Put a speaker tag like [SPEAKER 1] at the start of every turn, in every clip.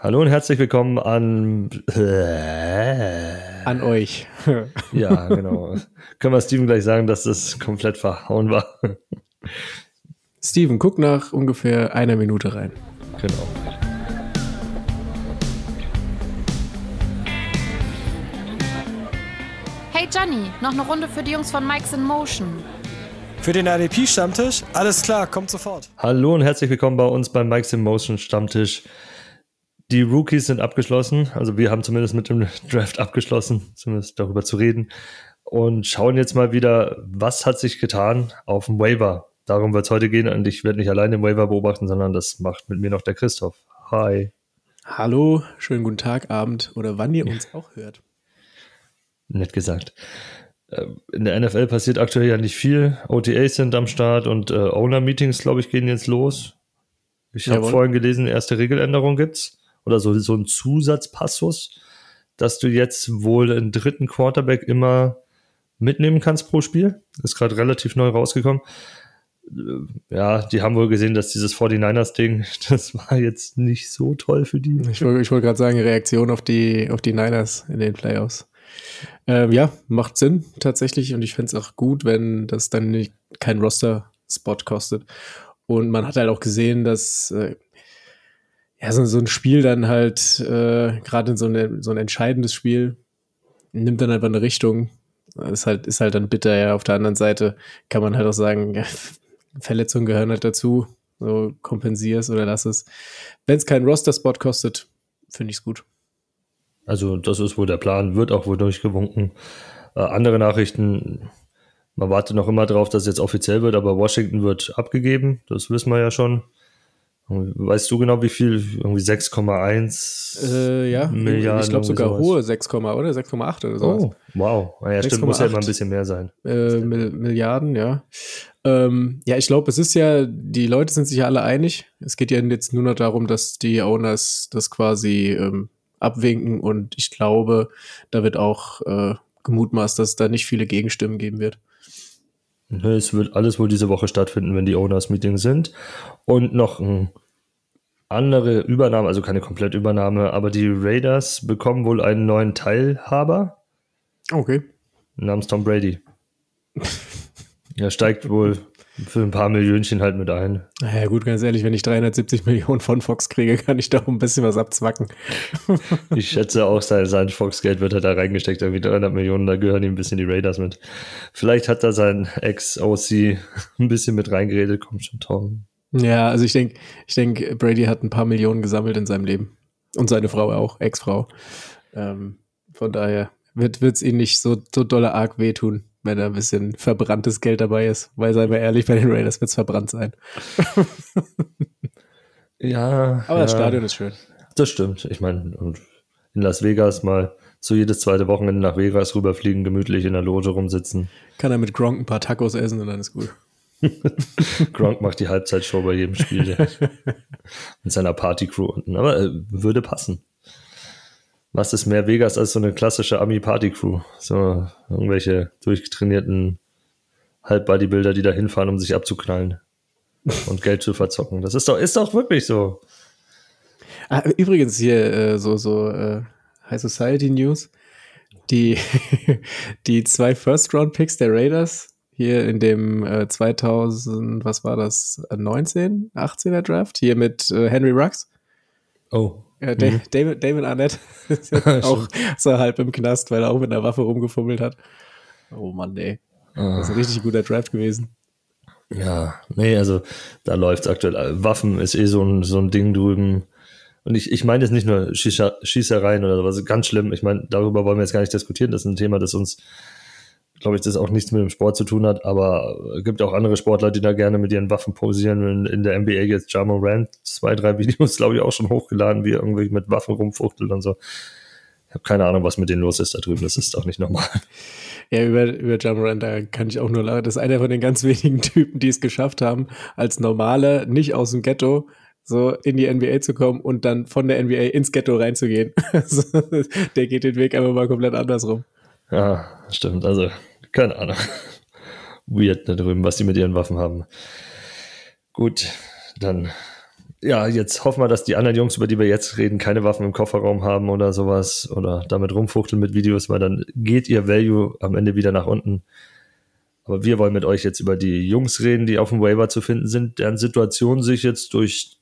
[SPEAKER 1] Hallo und herzlich willkommen an.
[SPEAKER 2] An euch.
[SPEAKER 1] ja, genau. Können wir Steven gleich sagen, dass das komplett verhauen war?
[SPEAKER 2] Steven, guck nach ungefähr einer Minute rein.
[SPEAKER 1] Genau.
[SPEAKER 3] Hey Johnny, noch eine Runde für die Jungs von Mike's in Motion.
[SPEAKER 4] Für den RDP-Stammtisch? Alles klar, kommt sofort.
[SPEAKER 1] Hallo und herzlich willkommen bei uns beim Mike's in Motion Stammtisch. Die Rookies sind abgeschlossen, also wir haben zumindest mit dem Draft abgeschlossen, zumindest darüber zu reden. Und schauen jetzt mal wieder, was hat sich getan auf dem Waiver. Darum wird es heute gehen und ich werde nicht allein den Waiver beobachten, sondern das macht mit mir noch der Christoph. Hi.
[SPEAKER 2] Hallo, schönen guten Tag, Abend oder wann ihr uns auch hört.
[SPEAKER 1] Nett gesagt. Ähm, in der NFL passiert aktuell ja nicht viel. OTAs sind am Start und äh, Owner-Meetings, glaube ich, gehen jetzt los. Ich habe vorhin gelesen, erste Regeländerung gibt's oder so, so ein Zusatzpassus, dass du jetzt wohl einen dritten Quarterback immer mitnehmen kannst pro Spiel. Ist gerade relativ neu rausgekommen. Äh, ja, die haben wohl gesehen, dass dieses 49ers-Ding, das war jetzt nicht so toll für die.
[SPEAKER 2] Ich wollte ich wollt gerade sagen, Reaktion auf die, auf die Niners in den Playoffs. Ähm, ja, macht Sinn tatsächlich und ich fände es auch gut, wenn das dann nicht, kein Roster-Spot kostet. Und man hat halt auch gesehen, dass äh, ja, so, so ein Spiel dann halt, äh, gerade in so, eine, so ein entscheidendes Spiel, nimmt dann einfach eine Richtung. Ist halt, ist halt dann bitter, ja. Auf der anderen Seite kann man halt auch sagen, ja, Verletzungen gehören halt dazu. So kompensier es oder lass es. Wenn es keinen Roster-Spot kostet, finde ich es gut.
[SPEAKER 1] Also, das ist wohl der Plan, wird auch wohl durchgewunken. Äh, andere Nachrichten, man wartet noch immer drauf, dass es jetzt offiziell wird, aber Washington wird abgegeben, das wissen wir ja schon. Weißt du genau, wie viel? Irgendwie 6,1
[SPEAKER 2] äh, ja,
[SPEAKER 1] Milliarden.
[SPEAKER 2] Ich glaube sogar sowas. hohe 6, oder 6,8 oder so.
[SPEAKER 1] Oh, wow. Ja, stimmt, muss ja immer ein bisschen mehr sein.
[SPEAKER 2] Äh, Milliarden, ja. Ähm, ja, ich glaube, es ist ja, die Leute sind sich ja alle einig. Es geht ja jetzt nur noch darum, dass die Owners das quasi ähm, abwinken und ich glaube, da wird auch äh, gemutmaßt, dass es da nicht viele Gegenstimmen geben wird.
[SPEAKER 1] Es wird alles wohl diese Woche stattfinden, wenn die Owners-Meetings sind. Und noch eine andere Übernahme, also keine Komplettübernahme, aber die Raiders bekommen wohl einen neuen Teilhaber.
[SPEAKER 2] Okay.
[SPEAKER 1] Namens Tom Brady. er steigt wohl für ein paar Millionchen halt mit ein.
[SPEAKER 2] Naja, gut, ganz ehrlich, wenn ich 370 Millionen von Fox kriege, kann ich da auch ein bisschen was abzwacken.
[SPEAKER 1] ich schätze auch, sein, sein Fox-Geld wird er da reingesteckt, irgendwie 300 Millionen, da gehören ihm ein bisschen die Raiders mit. Vielleicht hat da sein Ex-OC ein bisschen mit reingeredet, kommt schon Tom.
[SPEAKER 2] Ja, also ich denke, ich denke, Brady hat ein paar Millionen gesammelt in seinem Leben. Und seine Frau auch, Ex-Frau. Ähm, von daher wird es ihn nicht so, so dolle arg wehtun wenn da ein bisschen verbranntes Geld dabei ist. Weil, seien wir ehrlich, bei den Raiders wird es verbrannt sein.
[SPEAKER 1] ja.
[SPEAKER 2] Aber ja, das Stadion ist schön.
[SPEAKER 1] Das stimmt. Ich meine, in Las Vegas mal so jedes zweite Wochenende nach Vegas rüberfliegen, gemütlich in der Loge rumsitzen.
[SPEAKER 2] Kann er mit Gronk ein paar Tacos essen und dann ist gut.
[SPEAKER 1] Gronk macht die Halbzeitshow bei jedem Spiel mit seiner Partycrew unten. Aber äh, würde passen was ist mehr Vegas als so eine klassische Ami-Party-Crew? So irgendwelche durchtrainierten Halb-Bodybuilder, die da hinfahren, um sich abzuknallen und Geld zu verzocken. Das ist doch, ist doch wirklich so.
[SPEAKER 2] Ah, übrigens hier äh, so, so äh, High Society News. Die, die zwei First-Round-Picks der Raiders hier in dem äh, 2000, was war das, 19, 18er Draft, hier mit äh, Henry Rux.
[SPEAKER 1] Oh.
[SPEAKER 2] Ja, mhm. David, David Arnett ist auch so halb im Knast, weil er auch mit einer Waffe rumgefummelt hat. Oh Mann, ey. Das ist ein richtig guter Draft gewesen.
[SPEAKER 1] Ja, nee, also da läuft es aktuell. Waffen ist eh so ein, so ein Ding drüben. Und ich, ich meine jetzt nicht nur Schießereien oder sowas, ganz schlimm. Ich meine, darüber wollen wir jetzt gar nicht diskutieren. Das ist ein Thema, das uns glaube ich, das auch nichts mit dem Sport zu tun hat, aber es gibt auch andere Sportler, die da gerne mit ihren Waffen posieren. In, in der NBA jetzt Jamo Rand zwei, drei Videos, glaube ich, auch schon hochgeladen, wie er irgendwie mit Waffen rumfuchtelt und so. Ich habe keine Ahnung, was mit denen los ist da drüben. Das ist auch nicht normal.
[SPEAKER 2] Ja, über, über Jamorant, da kann ich auch nur lachen. Das ist einer von den ganz wenigen Typen, die es geschafft haben, als Normale, nicht aus dem Ghetto, so in die NBA zu kommen und dann von der NBA ins Ghetto reinzugehen. der geht den Weg einfach mal komplett andersrum.
[SPEAKER 1] Ja, stimmt. Also keine Ahnung. Weird da drüben, was die mit ihren Waffen haben. Gut, dann ja, jetzt hoffen wir, dass die anderen Jungs, über die wir jetzt reden, keine Waffen im Kofferraum haben oder sowas oder damit rumfuchteln mit Videos, weil dann geht ihr Value am Ende wieder nach unten. Aber wir wollen mit euch jetzt über die Jungs reden, die auf dem Waiver zu finden sind, deren Situation sich jetzt durch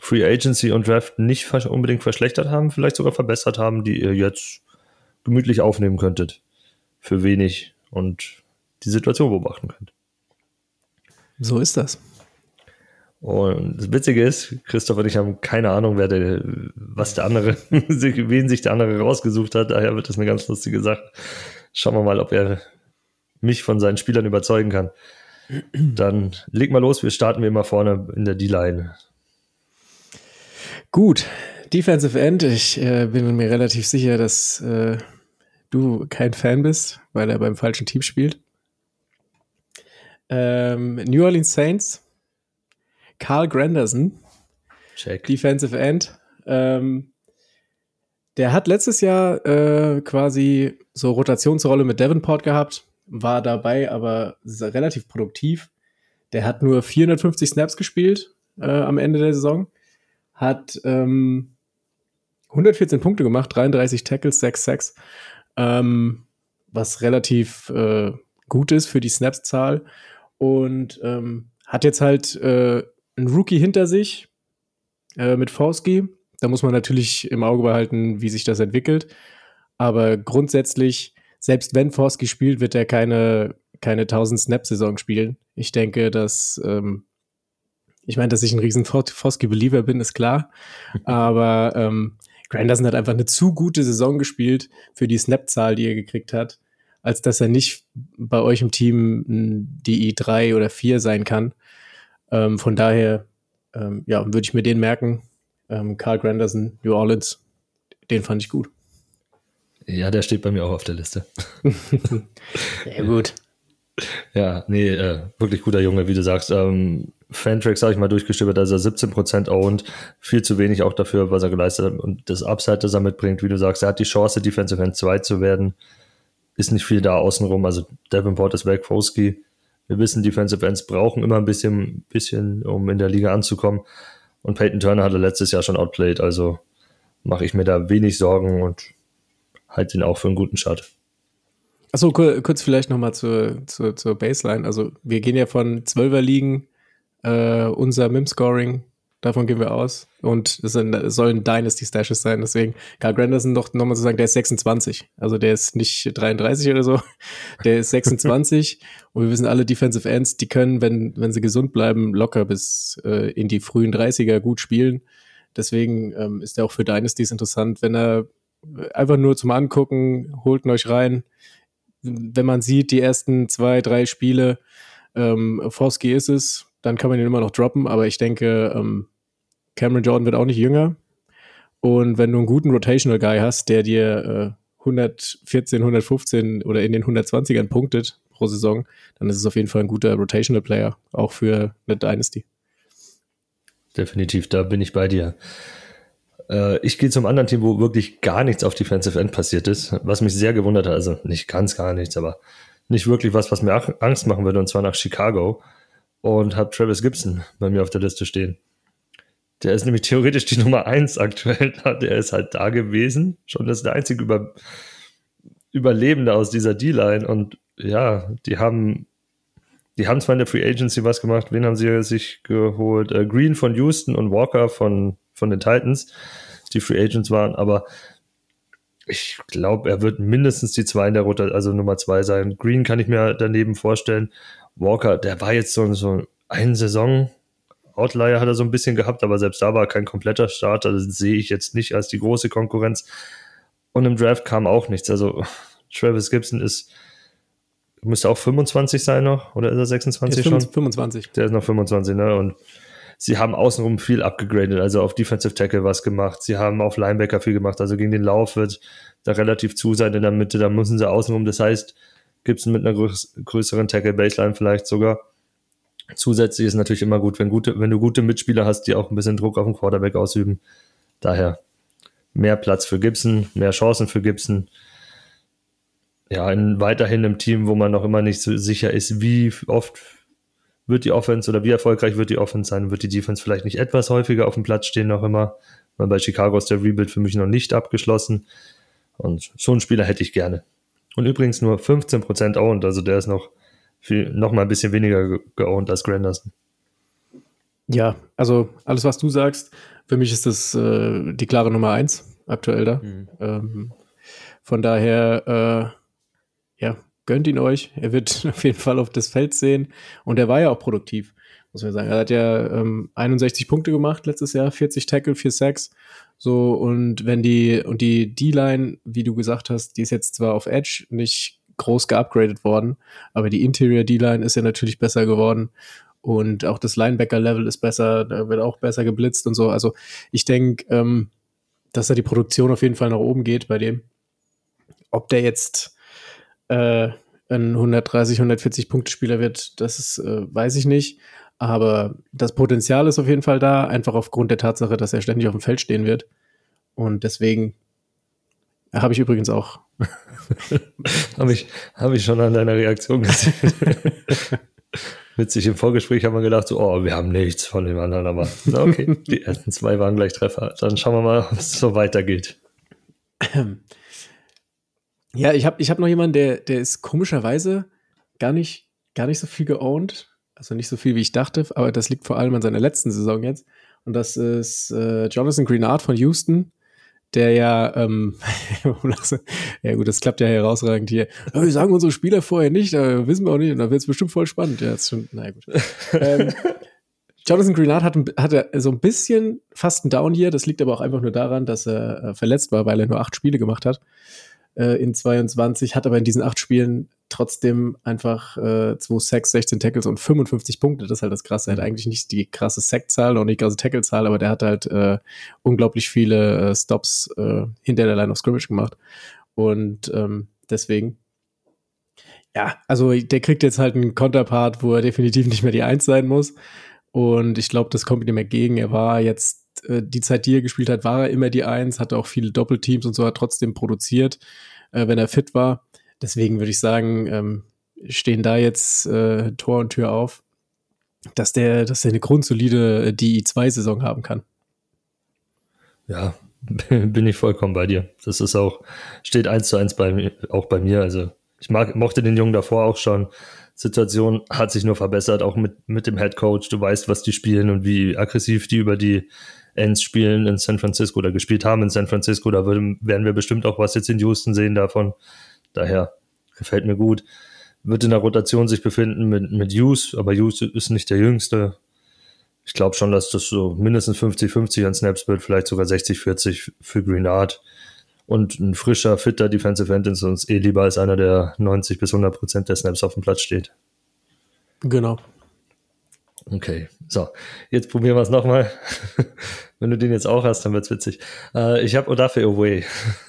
[SPEAKER 1] Free Agency und Draft nicht unbedingt verschlechtert haben, vielleicht sogar verbessert haben, die ihr jetzt gemütlich aufnehmen könntet. Für wenig und die Situation beobachten könnt.
[SPEAKER 2] So ist das.
[SPEAKER 1] Und das Witzige ist, Christoph und ich haben keine Ahnung, wer der, was der andere, wen sich der andere rausgesucht hat. Daher wird das eine ganz lustige Sache. Schauen wir mal, ob er mich von seinen Spielern überzeugen kann. Dann leg mal los, wir starten wie immer vorne in der D-Line.
[SPEAKER 2] Gut, Defensive End, ich äh, bin mir relativ sicher, dass äh, du kein Fan bist, weil er beim falschen Team spielt. Ähm, New Orleans Saints, Carl Granderson, Check. Defensive End. Ähm, der hat letztes Jahr äh, quasi so Rotationsrolle mit Davenport gehabt, war dabei aber relativ produktiv. Der hat nur 450 Snaps gespielt äh, am Ende der Saison, hat ähm, 114 Punkte gemacht, 33 Tackles, 6 Sacks, ähm, was relativ äh, gut ist für die Snaps-Zahl und ähm, hat jetzt halt äh, einen Rookie hinter sich äh, mit Forsky. Da muss man natürlich im Auge behalten, wie sich das entwickelt. Aber grundsätzlich, selbst wenn Forsky spielt, wird er keine, keine 1000 Snap-Saison spielen. Ich denke, dass, ähm, ich meine, dass ich ein riesen Forsky-Believer bin, ist klar. Aber ähm, Granderson hat einfach eine zu gute Saison gespielt für die Snap-Zahl, die er gekriegt hat, als dass er nicht bei euch im Team die I3 oder 4 sein kann. Ähm, von daher, ähm, ja, würde ich mir den merken. Ähm, Carl Granderson, New Orleans, den fand ich gut.
[SPEAKER 1] Ja, der steht bei mir auch auf der Liste.
[SPEAKER 2] Sehr gut.
[SPEAKER 1] Ja, nee, äh, wirklich guter Junge, wie du sagst. Ähm, Fantrax habe ich mal durchgestöbert, also 17% owned, viel zu wenig auch dafür, was er geleistet hat und das Upside, das er mitbringt, wie du sagst, er hat die Chance, Defensive End 2 zu werden, ist nicht viel da außenrum, also Davenport ist weg, Foski wir wissen, Defensive Ends brauchen immer ein bisschen, bisschen, um in der Liga anzukommen. Und Peyton Turner hatte letztes Jahr schon outplayed, also mache ich mir da wenig Sorgen und halte ihn auch für einen guten Start.
[SPEAKER 2] Achso, kurz vielleicht nochmal zur, zur, zur Baseline. Also wir gehen ja von 12er Ligen, äh, unser MIM-Scoring Davon gehen wir aus. Und es, sollen Dynasty-Stashes sein. Deswegen, Carl Granderson doch nochmal zu sagen, der ist 26. Also der ist nicht 33 oder so. Der ist 26. und wir wissen alle, Defensive Ends, die können, wenn, wenn sie gesund bleiben, locker bis äh, in die frühen 30er gut spielen. Deswegen ähm, ist er auch für Dynasties interessant. Wenn er einfach nur zum Angucken, holt euch rein. Wenn man sieht, die ersten zwei, drei Spiele, ähm, Forsky ist es, dann kann man ihn immer noch droppen, aber ich denke, ähm, Cameron Jordan wird auch nicht jünger. Und wenn du einen guten Rotational Guy hast, der dir äh, 114, 115 oder in den 120ern punktet pro Saison, dann ist es auf jeden Fall ein guter Rotational Player, auch für eine Dynasty.
[SPEAKER 1] Definitiv, da bin ich bei dir. Äh, ich gehe zum anderen Team, wo wirklich gar nichts auf Defensive End passiert ist, was mich sehr gewundert hat. Also nicht ganz gar nichts, aber nicht wirklich was, was mir Angst machen würde, und zwar nach Chicago und habe Travis Gibson bei mir auf der Liste stehen. Der ist nämlich theoretisch die Nummer 1 aktuell. Der ist halt da gewesen. Schon das ist der einzige Über Überlebende aus dieser D-Line. Und ja, die haben, die haben zwar in der Free Agency was gemacht. Wen haben sie sich geholt? Äh, Green von Houston und Walker von, von den Titans, die Free Agents waren. Aber ich glaube, er wird mindestens die zwei in der Rotation, also Nummer zwei sein. Green kann ich mir daneben vorstellen. Walker, der war jetzt so, so eine Saison. Outlier hat er so ein bisschen gehabt, aber selbst da war kein kompletter Starter. Das sehe ich jetzt nicht als die große Konkurrenz. Und im Draft kam auch nichts. Also Travis Gibson ist, müsste auch 25 sein noch, oder ist er 26 ist
[SPEAKER 2] schon? 25.
[SPEAKER 1] Der ist noch 25, ne? Und sie haben außenrum viel abgegradet, also auf Defensive Tackle was gemacht. Sie haben auf Linebacker viel gemacht. Also gegen den Lauf wird da relativ zu sein in der Mitte. Da müssen sie außenrum. Das heißt, Gibson mit einer größeren Tackle-Baseline vielleicht sogar. Zusätzlich ist natürlich immer gut, wenn, gute, wenn du gute Mitspieler hast, die auch ein bisschen Druck auf den Quarterback ausüben. Daher mehr Platz für Gibson, mehr Chancen für Gibson. Ja, in, weiterhin im Team, wo man noch immer nicht so sicher ist, wie oft wird die Offense oder wie erfolgreich wird die Offense sein? Wird die Defense vielleicht nicht etwas häufiger auf dem Platz stehen noch immer? Weil bei Chicago ist der Rebuild für mich noch nicht abgeschlossen. Und so einen Spieler hätte ich gerne. Und übrigens nur 15% owned, also der ist noch viel, noch mal ein bisschen weniger geowned als Granderson.
[SPEAKER 2] Ja, also alles, was du sagst, für mich ist das äh, die klare Nummer eins aktuell da. Mhm. Ähm, von daher, äh, ja, gönnt ihn euch. Er wird auf jeden Fall auf das Feld sehen. Und er war ja auch produktiv, muss man sagen. Er hat ja ähm, 61 Punkte gemacht letztes Jahr, 40 Tackle, 4 Sacks. So, und wenn die, und die D-Line, wie du gesagt hast, die ist jetzt zwar auf Edge nicht groß geupgradet worden, aber die Interior D-Line ist ja natürlich besser geworden. Und auch das Linebacker-Level ist besser, da wird auch besser geblitzt und so. Also ich denke, ähm, dass da die Produktion auf jeden Fall nach oben geht bei dem. Ob der jetzt äh, ein 130, 140 Punkte Spieler wird, das ist, äh, weiß ich nicht. Aber das Potenzial ist auf jeden Fall da, einfach aufgrund der Tatsache, dass er ständig auf dem Feld stehen wird. Und deswegen habe ich übrigens auch.
[SPEAKER 1] habe ich, hab ich schon an deiner Reaktion gesehen. Witzig, im Vorgespräch haben wir gedacht, so, oh, wir haben nichts von dem anderen, aber okay, die ersten zwei waren gleich Treffer. Dann schauen wir mal, ob es so weitergeht.
[SPEAKER 2] Ja, ich habe ich hab noch jemanden, der, der ist komischerweise gar nicht, gar nicht so viel geowned. Also nicht so viel, wie ich dachte, aber das liegt vor allem an seiner letzten Saison jetzt. Und das ist äh, Jonathan Greenard von Houston, der ja, ähm, ja gut, das klappt ja herausragend hier. Aber wir sagen unsere Spieler vorher nicht, da wissen wir auch nicht, und da wird es bestimmt voll spannend. Ja, ist schon, naja gut. ähm, Jonathan Greenard hat, hatte so ein bisschen fast ein Down hier. Das liegt aber auch einfach nur daran, dass er äh, verletzt war, weil er nur acht Spiele gemacht hat äh, in 22, hat aber in diesen acht Spielen trotzdem einfach äh, 2 Sacks, 16 Tackles und 55 Punkte. Das ist halt das Krasse. Er hat mhm. eigentlich nicht die krasse Sackzahl und nicht die krasse Tacklezahl, aber der hat halt äh, unglaublich viele äh, Stops äh, hinter der Line of Scrimmage gemacht. Und ähm, deswegen, ja, also der kriegt jetzt halt einen Konterpart, wo er definitiv nicht mehr die Eins sein muss. Und ich glaube, das kommt ihm entgegen. Er war jetzt, äh, die Zeit, die er gespielt hat, war er immer die Eins, hatte auch viele Doppelteams und so, hat trotzdem produziert, äh, wenn er fit war. Deswegen würde ich sagen, ähm, stehen da jetzt äh, Tor und Tür auf, dass der, dass der eine grundsolide äh, DI2-Saison haben kann.
[SPEAKER 1] Ja, bin ich vollkommen bei dir. Das ist auch, steht eins zu eins bei mir, auch bei mir. Also ich mag, mochte den Jungen davor auch schon. Situation hat sich nur verbessert, auch mit, mit dem Head Coach. Du weißt, was die spielen und wie aggressiv die über die Ends spielen in San Francisco oder gespielt haben in San Francisco. Da würden, werden wir bestimmt auch was jetzt in Houston sehen davon. Daher gefällt mir gut. Wird in der Rotation sich befinden mit, mit Hughes, aber Hughes ist nicht der Jüngste. Ich glaube schon, dass das so mindestens 50-50 an Snaps wird, vielleicht sogar 60-40 für Greenard. Und ein frischer, fitter Defensive End ist uns eh lieber als einer, der 90 bis 100 Prozent der Snaps auf dem Platz steht.
[SPEAKER 2] Genau.
[SPEAKER 1] Okay, so, jetzt probieren wir es nochmal. Wenn du den jetzt auch hast, dann wird's witzig. Äh, ich habe Odafe Away.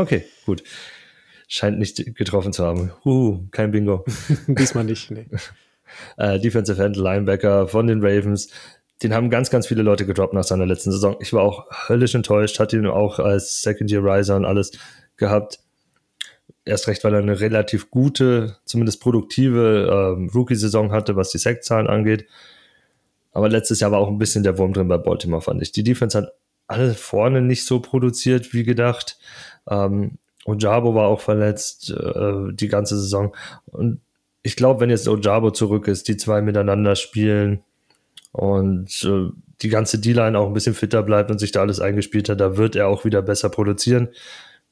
[SPEAKER 1] okay, gut. Scheint nicht getroffen zu haben. Uh, kein Bingo.
[SPEAKER 2] Diesmal nicht, nee.
[SPEAKER 1] äh, Defensive End, Linebacker von den Ravens den haben ganz, ganz viele Leute gedroppt nach seiner letzten Saison. Ich war auch höllisch enttäuscht, hatte ihn auch als Second-Year-Riser und alles gehabt. Erst recht, weil er eine relativ gute, zumindest produktive ähm, Rookie-Saison hatte, was die Sackzahlen angeht. Aber letztes Jahr war auch ein bisschen der Wurm drin bei Baltimore, fand ich. Die Defense hat alle vorne nicht so produziert wie gedacht. Ähm, Ojabo war auch verletzt äh, die ganze Saison. Und ich glaube, wenn jetzt Ojabo zurück ist, die zwei miteinander spielen, und äh, die ganze D-Line auch ein bisschen fitter bleibt und sich da alles eingespielt hat, da wird er auch wieder besser produzieren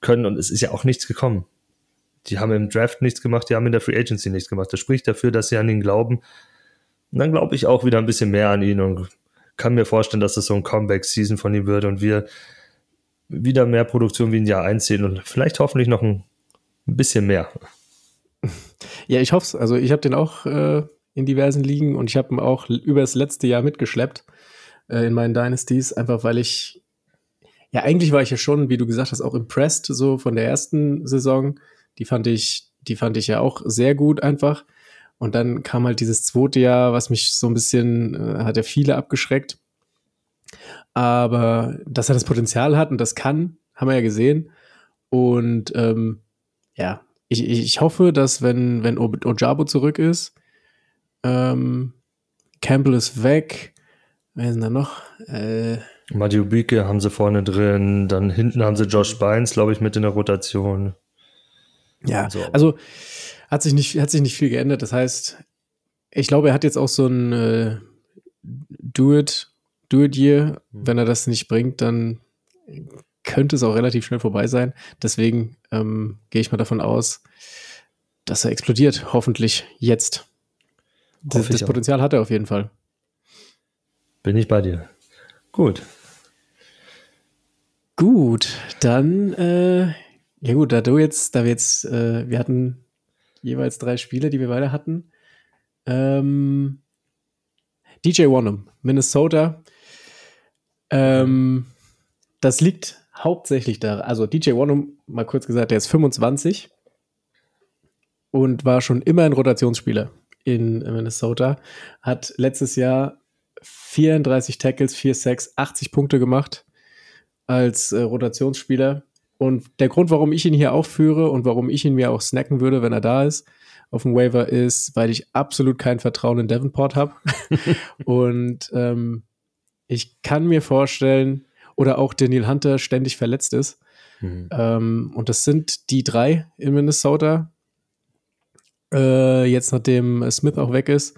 [SPEAKER 1] können. Und es ist ja auch nichts gekommen. Die haben im Draft nichts gemacht, die haben in der Free Agency nichts gemacht. Das spricht dafür, dass sie an ihn glauben. Und dann glaube ich auch wieder ein bisschen mehr an ihn und kann mir vorstellen, dass das so ein Comeback-Season von ihm wird und wir wieder mehr Produktion wie ein Jahr einziehen und vielleicht hoffentlich noch ein, ein bisschen mehr.
[SPEAKER 2] Ja, ich hoffe es. Also ich habe den auch äh, in diversen Ligen und ich habe ihn auch über das letzte Jahr mitgeschleppt äh, in meinen Dynasties, einfach weil ich, ja, eigentlich war ich ja schon, wie du gesagt hast, auch impressed so von der ersten Saison. Die fand ich, die fand ich ja auch sehr gut einfach. Und dann kam halt dieses zweite Jahr, was mich so ein bisschen, äh, hat ja viele abgeschreckt. Aber dass er das Potenzial hat und das kann, haben wir ja gesehen. Und ähm, ja, ich, ich hoffe, dass wenn, wenn Ojabo zurück ist, Ähm, Campbell ist weg. Wer ist denn da noch? Äh,
[SPEAKER 1] Matteo Bieke haben sie vorne drin. Dann hinten haben sie Josh Bynes, glaube ich, mit in der Rotation.
[SPEAKER 2] Ja, so. also hat sich, nicht, hat sich nicht viel geändert. Das heißt, ich glaube, er hat jetzt auch so ein äh, Do-It, Do-It-Year. Mhm. Wenn er das nicht bringt, dann könnte es auch relativ schnell vorbei sein. Deswegen ähm, gehe ich mal davon aus, dass er explodiert. Hoffentlich jetzt. Das, das Potenzial hat er auf jeden Fall.
[SPEAKER 1] Bin ich bei dir. Gut.
[SPEAKER 2] Gut, dann, äh, ja gut, da du jetzt, da wir jetzt, äh, wir hatten jeweils drei Spiele, die wir beide hatten. Ähm, DJ Wanham, Minnesota. Ähm, das liegt hauptsächlich da, also DJ Wanham, mal kurz gesagt, der ist 25 und war schon immer ein Rotationsspieler in Minnesota. Hat letztes Jahr 34 Tackles, 4 Sacks, 80 Punkte gemacht als äh, Rotationsspieler. Und der Grund, warum ich ihn hier aufführe und warum ich ihn mir auch snacken würde, wenn er da ist, auf dem Waiver ist, weil ich absolut kein Vertrauen in Davenport habe. und ähm, ich kann mir vorstellen, oder auch Daniel Hunter ständig verletzt ist. Mhm. Ähm, und das sind die drei in Minnesota. Äh, jetzt, nachdem Smith auch weg ist,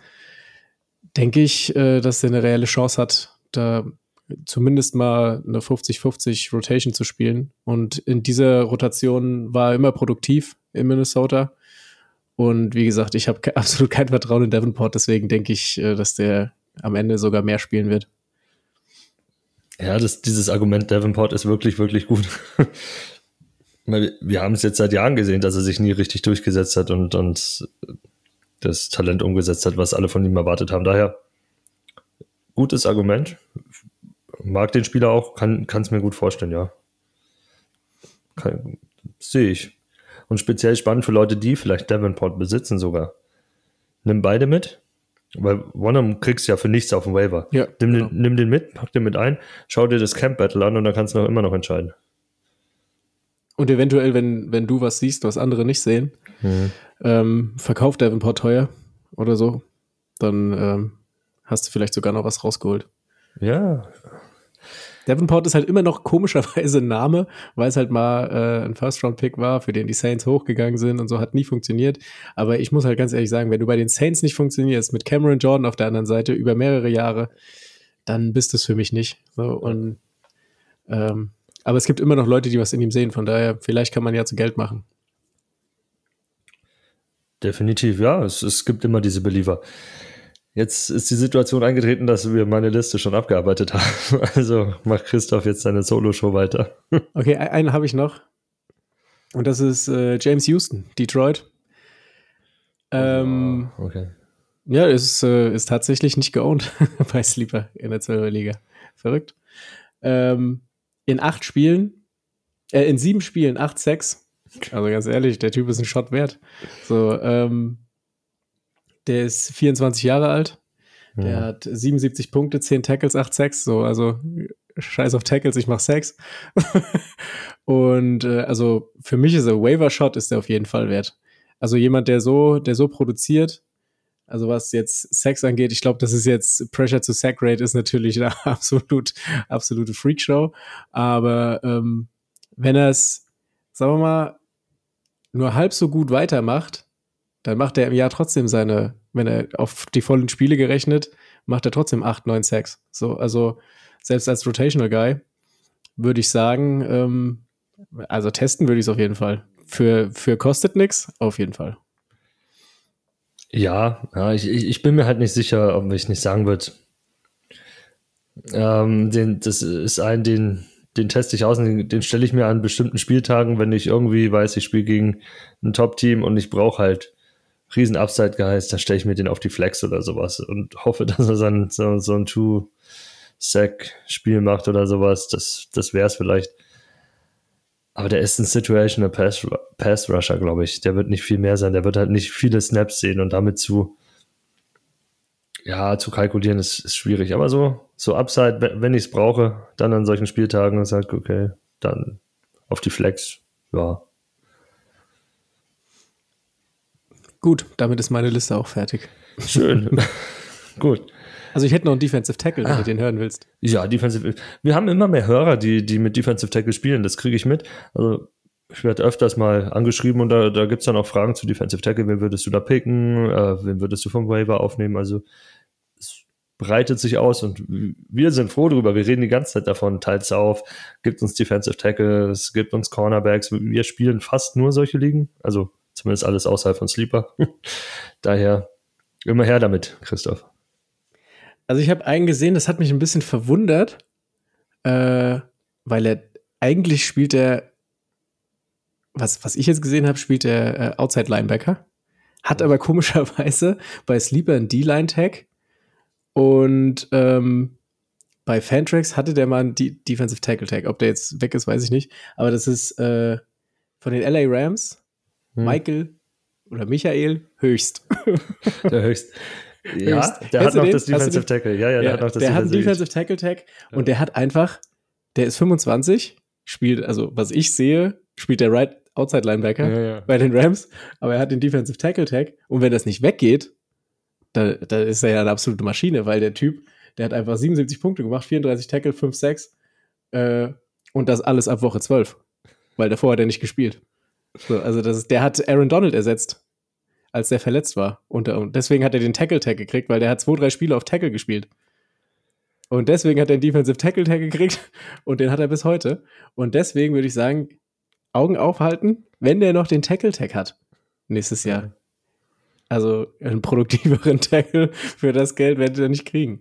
[SPEAKER 2] denke ich, äh, dass er eine reelle Chance hat, da zumindest mal eine 50-50 Rotation zu spielen. Und in dieser Rotation war er immer produktiv in Minnesota. Und wie gesagt, ich habe absolut kein Vertrauen in Davenport, deswegen denke ich, äh, dass der am Ende sogar mehr spielen wird.
[SPEAKER 1] Ja, das, dieses Argument Davenport ist wirklich, wirklich gut. wir haben es jetzt seit Jahren gesehen, dass er sich nie richtig durchgesetzt hat und, und das Talent umgesetzt hat, was alle von ihm erwartet haben. Daher gutes Argument. Mag den Spieler auch, kann es mir gut vorstellen, ja. Sehe ich. Und speziell spannend für Leute, die vielleicht Davenport besitzen sogar. Nimm beide mit, weil One kriegst du ja für nichts auf dem Waiver.
[SPEAKER 2] Ja,
[SPEAKER 1] nimm, genau. den, nimm den mit, pack den mit ein, schau dir das Camp Battle an und dann kannst du noch immer noch entscheiden.
[SPEAKER 2] Und eventuell, wenn, wenn du was siehst, was andere nicht sehen, mhm. ähm, verkauf Davenport teuer oder so, dann ähm, hast du vielleicht sogar noch was rausgeholt.
[SPEAKER 1] Ja,
[SPEAKER 2] Davenport ist halt immer noch komischerweise ein Name, weil es halt mal äh, ein First-Round-Pick war, für den die Saints hochgegangen sind und so, hat nie funktioniert. Aber ich muss halt ganz ehrlich sagen, wenn du bei den Saints nicht funktionierst, mit Cameron Jordan auf der anderen Seite über mehrere Jahre, dann bist es für mich nicht. So, und, ähm, aber es gibt immer noch Leute, die was in ihm sehen, von daher, vielleicht kann man ja zu Geld machen.
[SPEAKER 1] Definitiv, ja. Es, es gibt immer diese Believer. Jetzt ist die Situation eingetreten, dass wir meine Liste schon abgearbeitet haben. Also macht Christoph jetzt seine Solo-Show weiter.
[SPEAKER 2] Okay, einen habe ich noch. Und das ist äh, James Houston, Detroit. Ähm,
[SPEAKER 1] oh, okay.
[SPEAKER 2] Ja, ist, äh, ist tatsächlich nicht geowned bei Sleeper in der 12 Liga. Verrückt. Ähm, in acht Spielen, äh, in sieben Spielen, acht Sex. Also ganz ehrlich, der Typ ist ein Shot wert. So, ähm, der ist 24 Jahre alt. Der ja. hat 77 Punkte, 10 Tackles, 8 Sacks. So, also scheiß auf Tackles, ich mach Sacks. und äh, also für mich ist er Waiver-Shot ist der auf jeden Fall wert. Also jemand, der so, der so produziert, also was jetzt Sex angeht, ich glaube, das ist jetzt Pressure to Sack Rate ist natürlich eine absolut, absolute Freakshow. Aber ähm, wenn er es, sagen wir mal, nur halb so gut weitermacht, dann macht er im Jahr trotzdem seine, wenn er auf die vollen Spiele gerechnet, macht er trotzdem 8, 9 Sacks. So, also selbst als Rotational Guy würde ich sagen, ähm, also testen würde ich es auf jeden Fall. Für, für kostet nichts, auf jeden Fall.
[SPEAKER 1] Ja, ja ich, ich bin mir halt nicht sicher, ob ich nicht sagen würde. Ähm, den, das ist ein, den, den teste ich aus und den, den stelle ich mir an bestimmten Spieltagen, wenn ich irgendwie weiß, ich spiele gegen ein Top-Team und ich brauche halt riesen Upside geheißt, dann stelle ich mir den auf die Flex oder sowas und hoffe, dass er dann so, so ein Two-Sack-Spiel macht oder sowas. Das, das wäre es vielleicht. Aber der ist ein Situational Pass, Pass Rusher, glaube ich. Der wird nicht viel mehr sein. Der wird halt nicht viele Snaps sehen und damit zu, ja, zu kalkulieren ist, ist schwierig. Aber so, so Upside, wenn ich es brauche, dann an solchen Spieltagen ist halt, okay, dann auf die Flex, ja,
[SPEAKER 2] Gut, damit ist meine Liste auch fertig.
[SPEAKER 1] Schön. Gut.
[SPEAKER 2] Also ich hätte noch einen Defensive Tackle, wenn ah. du den hören willst.
[SPEAKER 1] Ja, Defensive. Wir haben immer mehr Hörer, die, die mit Defensive Tackle spielen. Das kriege ich mit. Also ich werde öfters mal angeschrieben und da, da gibt es dann auch Fragen zu Defensive Tackle. Wen würdest du da picken? Äh, wen würdest du vom Waiver aufnehmen? Also es breitet sich aus und wir sind froh darüber. Wir reden die ganze Zeit davon. Teilt es auf, gibt uns Defensive Tackle, es gibt uns Cornerbacks. Wir spielen fast nur solche Ligen. Also zumindest alles außerhalb von Sleeper. Daher immer her damit, Christoph.
[SPEAKER 2] Also ich habe einen gesehen, das hat mich ein bisschen verwundert, äh, weil er eigentlich spielt er was, was ich jetzt gesehen habe, spielt der äh, Outside Linebacker. Hat aber komischerweise bei Sleeper einen D-Line-Tag. Und ähm, bei Fantrax hatte der mal einen D Defensive Tackle Tag. Ob der jetzt weg ist, weiß ich nicht. Aber das ist äh, von den LA Rams hm. Michael oder Michael Höchst.
[SPEAKER 1] Der Höchst. Ja, Höchst. der hat noch den? das Defensive Tackle. Ja, ja, der ja, hat noch
[SPEAKER 2] das Der hat einen Defensive Tackle Tag ja. und der hat einfach, der ist 25, spielt, also was ich sehe, spielt der Right Outside Linebacker ja, ja. bei den Rams, aber er hat den Defensive Tackle Tag und wenn das nicht weggeht, da, da ist er ja eine absolute Maschine, weil der Typ, der hat einfach 77 Punkte gemacht, 34 Tackle, 5 Sacks äh, und das alles ab Woche 12, weil davor hat er nicht gespielt. So, also das ist, der hat Aaron Donald ersetzt, als der verletzt war und, und deswegen hat er den Tackle Tag gekriegt, weil der hat zwei, drei Spiele auf Tackle gespielt. Und deswegen hat er den Defensive Tackle Tag gekriegt und den hat er bis heute. Und deswegen würde ich sagen, Augen aufhalten, wenn der noch den Tackle-Tag hat nächstes Jahr. Also einen produktiveren Tackle für das Geld werdet ihr nicht kriegen.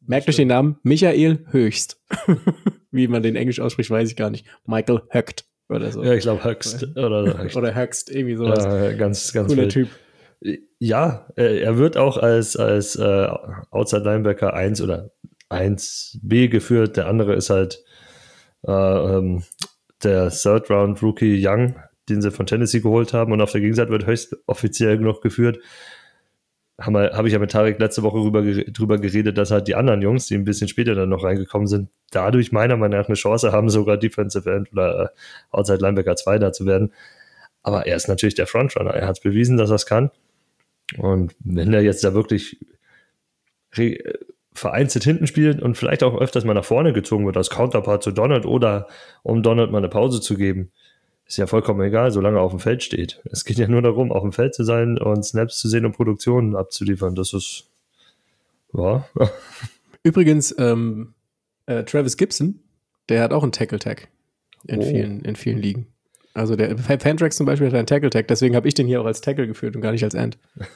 [SPEAKER 2] Merkt euch den Namen Michael Höchst. Wie man den Englisch ausspricht, weiß ich gar nicht. Michael Höcht oder so.
[SPEAKER 1] Ja, ich glaube Höchst.
[SPEAKER 2] Oder, Höchst. oder Höchst, irgendwie sowas.
[SPEAKER 1] Ja, ganz, ganz
[SPEAKER 2] Cooler wild. Typ.
[SPEAKER 1] Ja, er wird auch als, als äh, Outside Linebacker 1 oder 1b geführt. Der andere ist halt äh, ähm, der Third Round Rookie Young, den sie von Tennessee geholt haben. Und auf der Gegenseite wird höchst offiziell noch geführt. Habe hab ich ja mit Tarek letzte Woche drüber, drüber geredet, dass halt die anderen Jungs, die ein bisschen später dann noch reingekommen sind, dadurch meiner Meinung nach eine Chance haben, sogar Defensive End oder äh, Outside Linebacker 2 da zu werden. Aber er ist natürlich der Frontrunner. Er hat bewiesen, dass er es kann. Und wenn er jetzt da wirklich vereinzelt hinten spielt und vielleicht auch öfters mal nach vorne gezogen wird als Counterpart zu Donald oder um Donald mal eine Pause zu geben. Ist ja vollkommen egal, solange er auf dem Feld steht. Es geht ja nur darum, auf dem Feld zu sein und Snaps zu sehen und Produktionen abzuliefern. Das ist, ja.
[SPEAKER 2] Übrigens, ähm, äh, Travis Gibson, der hat auch einen Tackle-Tag in, oh. vielen, in vielen Ligen. Also der Fantrax zum Beispiel hat einen Tackle-Tag, deswegen habe ich den hier auch als Tackle geführt und gar nicht als End.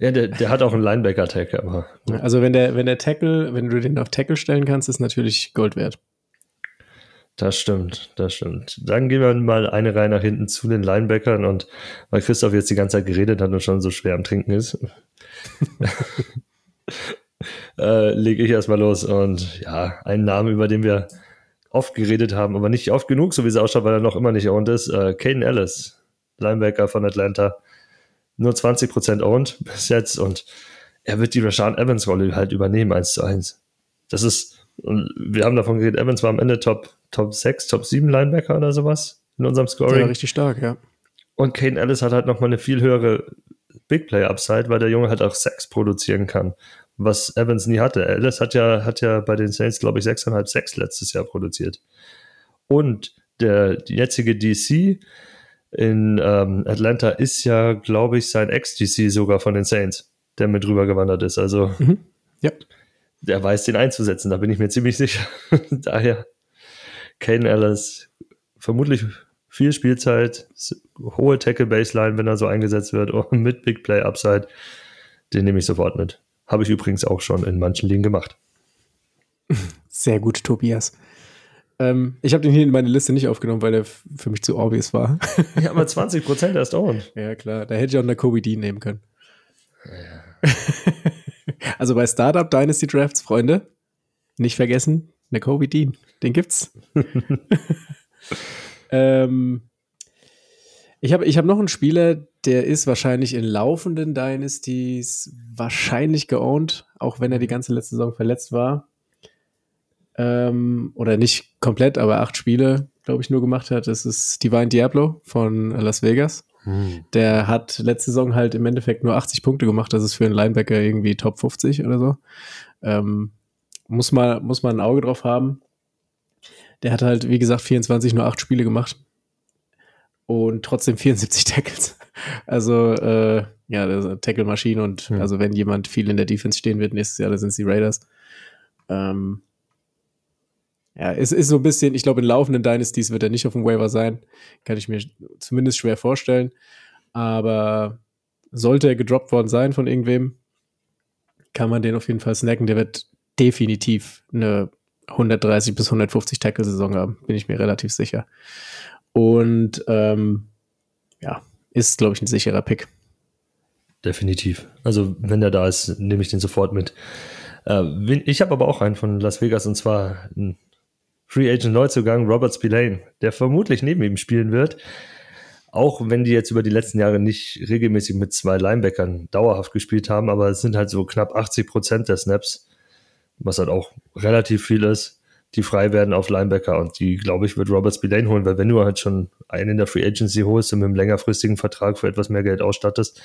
[SPEAKER 1] Ja, der, der hat auch einen Linebacker-Tag, aber.
[SPEAKER 2] Also wenn der, wenn der Tackle, wenn du den auf Tackle stellen kannst, ist natürlich Gold wert.
[SPEAKER 1] Das stimmt, das stimmt. Dann gehen wir mal eine Reihe nach hinten zu den Linebackern und weil Christoph jetzt die ganze Zeit geredet hat und schon so schwer am Trinken ist, äh, lege ich erstmal los und ja, einen Namen, über den wir oft geredet haben, aber nicht oft genug, so wie es ausschaut, weil er noch immer nicht owned ist. Äh, Caden Ellis, Linebacker von Atlanta nur 20% owned bis jetzt und er wird die Rashawn Evans Rolle halt übernehmen, 1 zu 1. Das ist, und wir haben davon geredet, Evans war am Ende Top, Top 6, Top 7 Linebacker oder sowas in unserem Scoring. Ja,
[SPEAKER 2] richtig stark, ja.
[SPEAKER 1] Und Kane Ellis hat halt nochmal eine viel höhere Big Play Upside, weil der Junge halt auch Sex produzieren kann, was Evans nie hatte. Ellis hat ja, hat ja bei den Saints, glaube ich, 6,5 Sex letztes Jahr produziert. Und der jetzige DC, in ähm, Atlanta ist ja, glaube ich, sein Ex-DC sogar von den Saints, der mit rüber gewandert ist. Also mhm. ja. der weiß, den einzusetzen, da bin ich mir ziemlich sicher. Daher Kane Ellis, vermutlich viel Spielzeit, hohe Tackle-Baseline, wenn er so eingesetzt wird, und mit Big Play-Upside, den nehme ich sofort mit. Habe ich übrigens auch schon in manchen Ligen gemacht.
[SPEAKER 2] Sehr gut, Tobias. Ähm, ich habe den hier in meine Liste nicht aufgenommen, weil er für mich zu obvious war.
[SPEAKER 1] ja, aber 20% erst owned.
[SPEAKER 2] Ja, klar. Da hätte ich auch eine Kobe Dean nehmen können. Ja. also bei Startup Dynasty Drafts, Freunde, nicht vergessen, eine Kobe Dean. Den gibt's. ähm, ich habe ich hab noch einen Spieler, der ist wahrscheinlich in laufenden Dynasties wahrscheinlich geowned, auch wenn er die ganze letzte Saison verletzt war ähm, oder nicht komplett, aber acht Spiele, glaube ich, nur gemacht hat. Das ist Divine Diablo von Las Vegas. Hm. Der hat letzte Saison halt im Endeffekt nur 80 Punkte gemacht. Das ist für einen Linebacker irgendwie Top 50 oder so. Ähm, muss, man, muss man ein Auge drauf haben. Der hat halt, wie gesagt, 24 nur 8 Spiele gemacht. Und trotzdem 74 Tackles. Also, äh, ja, das ist eine Tackle-Maschine und hm. also wenn jemand viel in der Defense stehen wird, nächstes Jahr, dann sind es die Raiders. Ähm, ja, es ist so ein bisschen, ich glaube, in laufenden Dynasties wird er nicht auf dem Waiver sein. Kann ich mir zumindest schwer vorstellen. Aber sollte er gedroppt worden sein von irgendwem, kann man den auf jeden Fall snacken. Der wird definitiv eine 130 bis 150 Tackle-Saison haben, bin ich mir relativ sicher. Und ähm, ja, ist, glaube ich, ein sicherer Pick.
[SPEAKER 1] Definitiv. Also, wenn der da ist, nehme ich den sofort mit. Äh, ich habe aber auch einen von Las Vegas und zwar ein Free Agent Neuzugang Robert Spillane, der vermutlich neben ihm spielen wird. Auch wenn die jetzt über die letzten Jahre nicht regelmäßig mit zwei Linebackern dauerhaft gespielt haben, aber es sind halt so knapp 80 Prozent der Snaps, was halt auch relativ viel ist, die frei werden auf Linebacker und die, glaube ich, wird Robert Spillane holen, weil wenn du halt schon einen in der Free Agency holst und mit einem längerfristigen Vertrag für etwas mehr Geld ausstattest,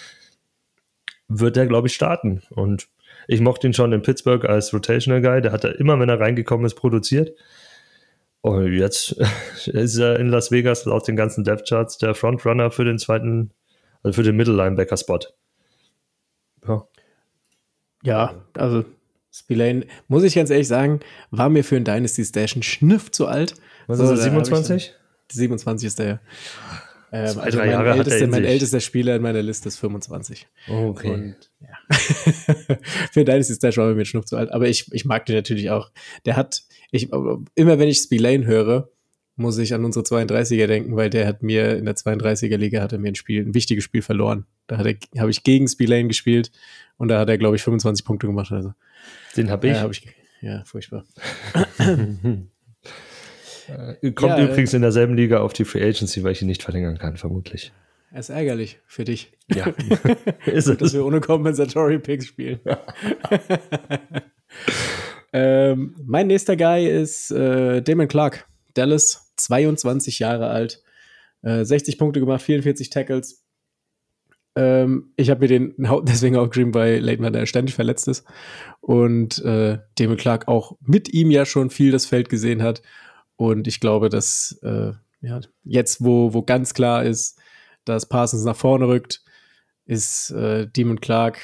[SPEAKER 1] wird er, glaube ich, starten. Und ich mochte ihn schon in Pittsburgh als Rotational Guy, der hat er immer, wenn er reingekommen ist, produziert. Und jetzt ist er in Las Vegas laut den ganzen Depth Charts der Frontrunner für den zweiten, also für den Mittellinebacker-Spot.
[SPEAKER 2] Ja. ja, also Spillane, muss ich ganz ehrlich sagen, war mir für ein Dynasty Stash ein Schniff zu alt.
[SPEAKER 1] Was so, ist das, 27?
[SPEAKER 2] 27 ist der.
[SPEAKER 1] Ähm, Zwei, also mein Jahre ältester,
[SPEAKER 2] mein ältester Spieler in meiner Liste ist 25.
[SPEAKER 1] okay. Und, ja.
[SPEAKER 2] für Dynasty Stash war mir ein Schnuff zu alt. Aber ich, ich mag den natürlich auch. Der hat, ich, immer wenn ich Spillane höre, muss ich an unsere 32er denken, weil der hat mir in der 32er Liga hat er mir ein Spiel, ein wichtiges Spiel verloren. Da habe ich gegen Spillane gespielt und da hat er, glaube ich, 25 Punkte gemacht. Also.
[SPEAKER 1] Den habe ich.
[SPEAKER 2] Ja, hab ich. Ja, furchtbar.
[SPEAKER 1] Äh, kommt ja, übrigens äh, in derselben Liga auf die Free Agency, weil ich ihn nicht verlängern kann, vermutlich.
[SPEAKER 2] Er ist ärgerlich für dich.
[SPEAKER 1] Ja,
[SPEAKER 2] ist es. Dass wir ohne Compensatory Picks spielen. ähm, mein nächster Guy ist äh, Damon Clark. Dallas, 22 Jahre alt, äh, 60 Punkte gemacht, 44 Tackles. Ähm, ich habe mir den deswegen auch geschrieben, weil Leighton der ständig verletzt ist und äh, Damon Clark auch mit ihm ja schon viel das Feld gesehen hat. Und ich glaube, dass äh, ja, jetzt, wo, wo ganz klar ist, dass Parsons nach vorne rückt, ist äh, Demon Clark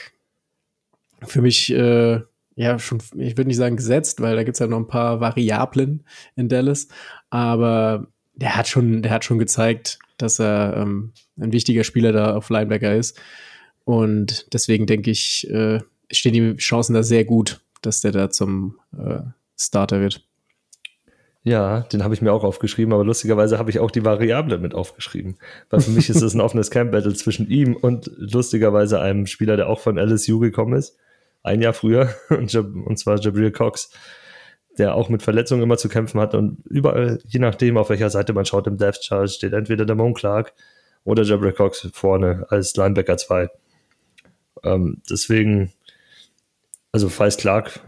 [SPEAKER 2] für mich äh, ja schon, ich würde nicht sagen gesetzt, weil da gibt es ja noch ein paar Variablen in Dallas, aber der hat schon, der hat schon gezeigt, dass er ähm, ein wichtiger Spieler da auf Linebacker ist. Und deswegen denke ich, äh, stehen die Chancen da sehr gut, dass der da zum äh, Starter wird.
[SPEAKER 1] Ja, den habe ich mir auch aufgeschrieben, aber lustigerweise habe ich auch die Variable mit aufgeschrieben. Weil für mich ist es ein offenes Camp-Battle zwischen ihm und lustigerweise einem Spieler, der auch von LSU gekommen ist ein Jahr früher, und zwar Jabril Cox, der auch mit Verletzungen immer zu kämpfen hat und überall, je nachdem, auf welcher Seite man schaut, im Death Charge steht entweder der Mon Clark oder Jabril Cox vorne als Linebacker 2. Ähm, deswegen, also falls Clark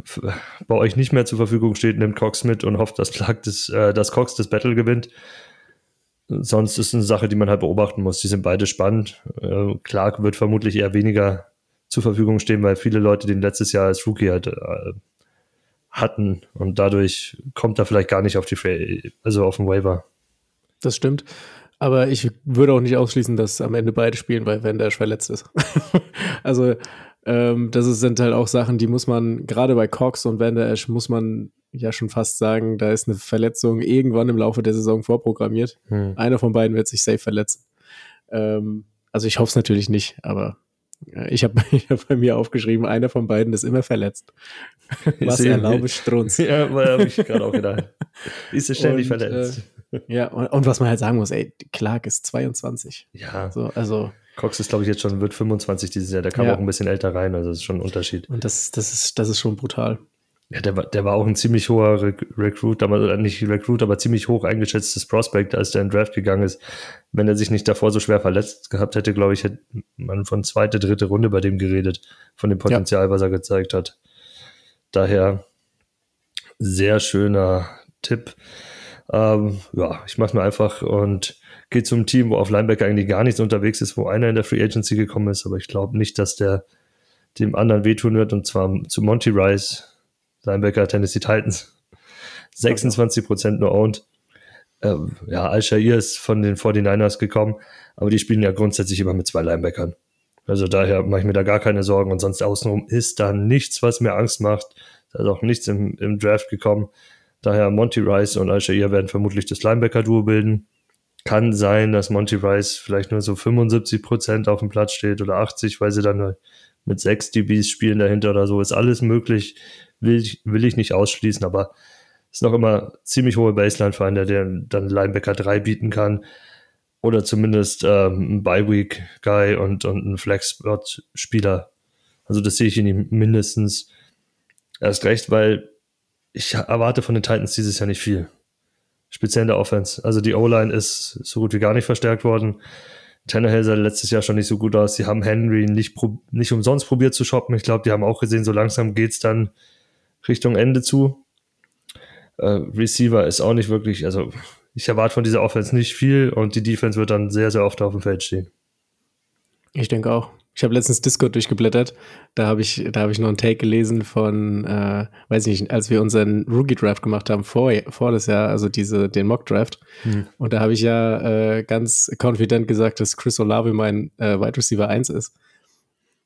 [SPEAKER 1] bei euch nicht mehr zur Verfügung steht, nimmt Cox mit und hofft, dass Clark das, äh, dass Cox das Battle gewinnt. Sonst ist es eine Sache, die man halt beobachten muss. Die sind beide spannend. Äh, Clark wird vermutlich eher weniger zur Verfügung stehen, weil viele Leute den letztes Jahr als Rookie halt, äh, hatten und dadurch kommt er vielleicht gar nicht auf die Free, also auf den Waiver.
[SPEAKER 2] Das stimmt. Aber ich würde auch nicht ausschließen, dass am Ende beide spielen, weil Van der verletzt ist. also, ähm, das sind halt auch Sachen, die muss man, gerade bei Cox und Van der Esch, muss man ja schon fast sagen, da ist eine Verletzung irgendwann im Laufe der Saison vorprogrammiert. Hm. Einer von beiden wird sich safe verletzen. Ähm, also, ich hoffe es natürlich nicht, aber ich habe ich hab bei mir aufgeschrieben, einer von beiden ist immer verletzt. Was erlaube Strunz.
[SPEAKER 1] Ja, habe ich gerade auch gedacht. Ist er ständig und, verletzt.
[SPEAKER 2] Äh, ja, und, und, was man halt sagen muss, ey, Clark ist 22.
[SPEAKER 1] Ja.
[SPEAKER 2] So, also.
[SPEAKER 1] Cox ist, glaube ich, jetzt schon, wird 25 dieses Jahr. Der kam ja. auch ein bisschen älter rein, also das ist schon ein Unterschied.
[SPEAKER 2] Und das, das, ist, das ist schon brutal.
[SPEAKER 1] Ja, der war, der war auch ein ziemlich hoher Re Recruit, damals nicht Recruit, aber ziemlich hoch eingeschätztes Prospect, als der in Draft gegangen ist. Wenn er sich nicht davor so schwer verletzt gehabt hätte, glaube ich, hätte man von zweite, dritte Runde bei dem geredet, von dem Potenzial, ja. was er gezeigt hat. Daher sehr schöner Tipp. Ähm, ja, ich mache nur einfach und gehe zum Team, wo auf Linebacker eigentlich gar nichts unterwegs ist, wo einer in der Free Agency gekommen ist, aber ich glaube nicht, dass der dem anderen wehtun wird, und zwar zu Monty Rice, Linebacker Tennessee Titans. 26 Prozent nur owned. Ähm, ja, Al-Shair ist von den 49ers gekommen, aber die spielen ja grundsätzlich immer mit zwei Linebackern. Also daher mache ich mir da gar keine Sorgen und sonst außenrum ist da nichts, was mir Angst macht. Da ist auch nichts im, im Draft gekommen. Daher Monty Rice und Al-Shair werden vermutlich das Linebacker-Duo bilden. Kann sein, dass Monty Rice vielleicht nur so 75 Prozent auf dem Platz steht oder 80, weil sie dann mit sechs DBs spielen dahinter oder so. Ist alles möglich. Will ich, will ich nicht ausschließen, aber ist noch immer ziemlich hohe Baseline für einen, der, dann Linebacker 3 bieten kann. Oder zumindest ähm, ein Bye-Week-Guy und, und ein Flex-Spot-Spieler. Also das sehe ich in ihm mindestens erst recht, weil ich erwarte von den Titans dieses Jahr nicht viel. Speziell in der Offense. Also die O-Line ist so gut wie gar nicht verstärkt worden. Tannehill sah letztes Jahr schon nicht so gut aus. Sie haben Henry nicht, nicht umsonst probiert zu shoppen. Ich glaube, die haben auch gesehen, so langsam geht es dann Richtung Ende zu. Äh, Receiver ist auch nicht wirklich, also ich erwarte von dieser Offense nicht viel und die Defense wird dann sehr, sehr oft auf dem Feld stehen.
[SPEAKER 2] Ich denke auch. Ich habe letztens Discord durchgeblättert. Da habe ich, da habe ich noch einen Take gelesen von, äh, weiß ich nicht, als wir unseren Rookie Draft gemacht haben vor, vor das Jahr, also diese, den Mock Draft. Hm. Und da habe ich ja äh, ganz confident gesagt, dass Chris Olave mein äh, Wide Receiver 1 ist.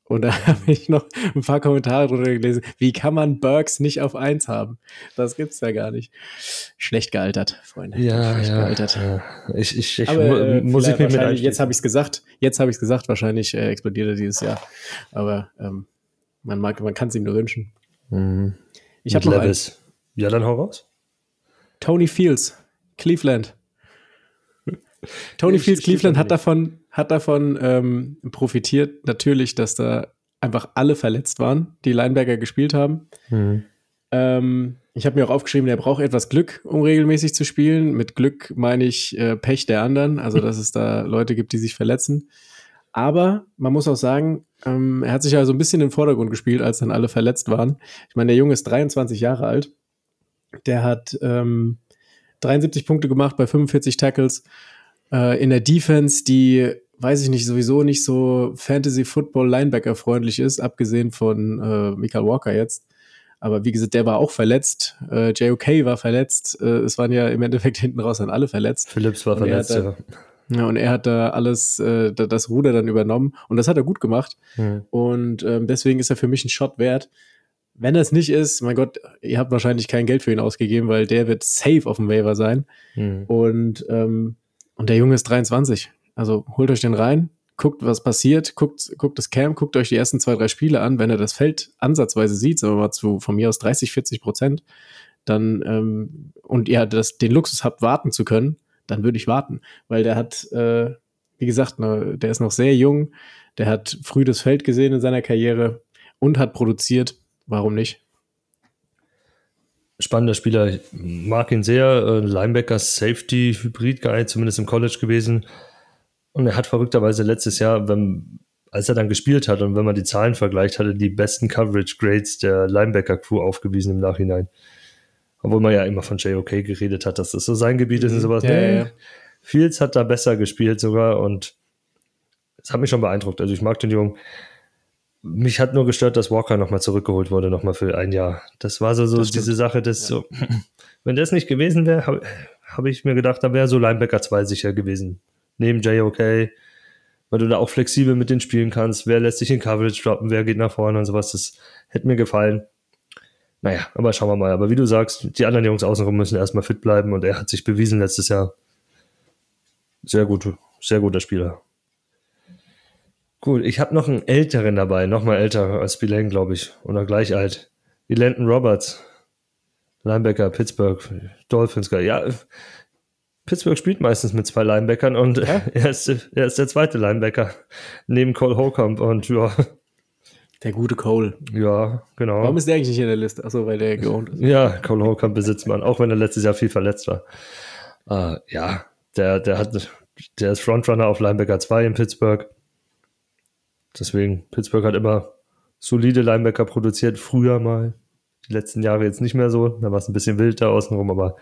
[SPEAKER 2] Und da habe ich noch ein paar Kommentare drunter gelesen. Wie kann man Burks nicht auf 1 haben? Das gibt's ja gar nicht. Schlecht gealtert, Freunde.
[SPEAKER 1] Ja,
[SPEAKER 2] Schlecht
[SPEAKER 1] ja,
[SPEAKER 2] gealtert.
[SPEAKER 1] Ja. Ich, ich, ich
[SPEAKER 2] Aber, äh,
[SPEAKER 1] muss ich mir mit
[SPEAKER 2] Jetzt habe ich es gesagt. Jetzt habe ich es gesagt. Wahrscheinlich äh, explodiert er dieses Jahr. Aber ähm, man, mag, man kann es ihm nur wünschen.
[SPEAKER 1] Mhm.
[SPEAKER 2] Ich habe noch
[SPEAKER 1] Levis. Ja, dann hau raus.
[SPEAKER 2] Tony Fields, Cleveland. Tony Fields,
[SPEAKER 1] ich-
[SPEAKER 2] Cleveland hat davon, hat davon ähm, profitiert, natürlich, dass da einfach alle verletzt waren, die Linebacker gespielt haben.
[SPEAKER 1] Mhm.
[SPEAKER 2] Ähm, ich habe mir auch aufgeschrieben, der braucht etwas Glück, um regelmäßig zu spielen. Mit Glück meine ich äh, Pech der anderen, also dass es da Leute gibt, die sich verletzen. Aber man muss auch sagen, ähm, er hat sich ja so ein bisschen in den Vordergrund gespielt, als dann alle verletzt waren. Ich meine, der Junge ist 23 Jahre alt. Der hat ähm, 73 Punkte gemacht bei 45 Tackles. Äh, in der Defense, die, weiß ich nicht, sowieso nicht so Fantasy-Football-Linebacker-freundlich ist, abgesehen von äh, Michael Walker jetzt. Aber wie gesagt, der war auch verletzt. Äh, JOK war verletzt. Äh, es waren ja im Endeffekt hinten raus dann alle verletzt.
[SPEAKER 1] Phillips war
[SPEAKER 2] Und er
[SPEAKER 1] verletzt, ja.
[SPEAKER 2] Ja, und er hat da alles, äh, da- das Ruder dann übernommen. Und das hat er gut gemacht.
[SPEAKER 1] Mhm.
[SPEAKER 2] Und ähm, deswegen ist er für mich ein Shot wert. Wenn er es nicht ist, mein Gott, ihr habt wahrscheinlich kein Geld für ihn ausgegeben, weil der wird safe auf dem Waiver sein.
[SPEAKER 1] Mhm.
[SPEAKER 2] Und, ähm, und der Junge ist 23. Also holt euch den rein, guckt, was passiert, guckt, guckt das Camp, guckt euch die ersten zwei, drei Spiele an. Wenn er das Feld ansatzweise sieht, sagen wir mal zu von mir aus 30, 40 Prozent, dann ähm, und ihr das, den Luxus habt, warten zu können, dann würde ich warten. Weil der hat, äh, wie gesagt, ne, der ist noch sehr jung, der hat früh das Feld gesehen in seiner Karriere und hat produziert. Warum nicht?
[SPEAKER 1] Spannender Spieler, ich mag ihn sehr. Äh, Linebacker, Safety, Hybrid-Guy, zumindest im College gewesen. Und er hat verrückterweise letztes Jahr, wenn, als er dann gespielt hat und wenn man die Zahlen vergleicht, hatte die besten Coverage-Grades der Linebacker-Crew aufgewiesen im Nachhinein. Obwohl man ja immer von JOK geredet hat, dass das so sein Gebiet ist und sowas.
[SPEAKER 2] Ja,
[SPEAKER 1] Nee,
[SPEAKER 2] ja, ja.
[SPEAKER 1] Fields hat da besser gespielt sogar und es hat mich schon beeindruckt. Also ich mag den Jungen. Mich hat nur gestört, dass Walker nochmal zurückgeholt wurde, nochmal für ein Jahr. Das war so, so
[SPEAKER 2] Das
[SPEAKER 1] diese Sache, dass so, wenn das nicht gewesen wäre, habe hab ich mir gedacht, da wäre so Linebacker 2 sicher gewesen. Neben JOK, weil du da auch flexibel mit denen spielen kannst. Wer lässt sich in Coverage droppen, wer geht nach vorne und sowas. Das hätte mir gefallen. Naja, aber schauen wir mal. Aber wie du sagst, die anderen Jungs außenrum müssen erstmal fit bleiben und er hat sich bewiesen letztes Jahr. Sehr gut, sehr guter Spieler. Gut, ich habe noch einen älteren dabei, noch mal älter als Spillane, glaube ich, oder gleich alt. Landon Roberts, Linebacker, Pittsburgh, Dolphins, ja. Pittsburgh spielt meistens mit zwei Linebackern und er, ist, er ist der zweite Linebacker neben Cole Holcomb und ja,
[SPEAKER 2] Der gute Cole.
[SPEAKER 1] ja, genau.
[SPEAKER 2] Warum ist der eigentlich nicht in der Liste? Achso, weil der geohnt ist.
[SPEAKER 1] Ja, Cole Holcomb besitzt man, auch wenn er letztes Jahr viel verletzt war. Äh, ja, der, der hat, der ist Frontrunner auf Linebacker 2 in Pittsburgh. Deswegen, Pittsburgh hat immer solide Linebacker produziert, früher mal. Die letzten Jahre jetzt nicht mehr so. Da war es ein bisschen wild da außenrum, aber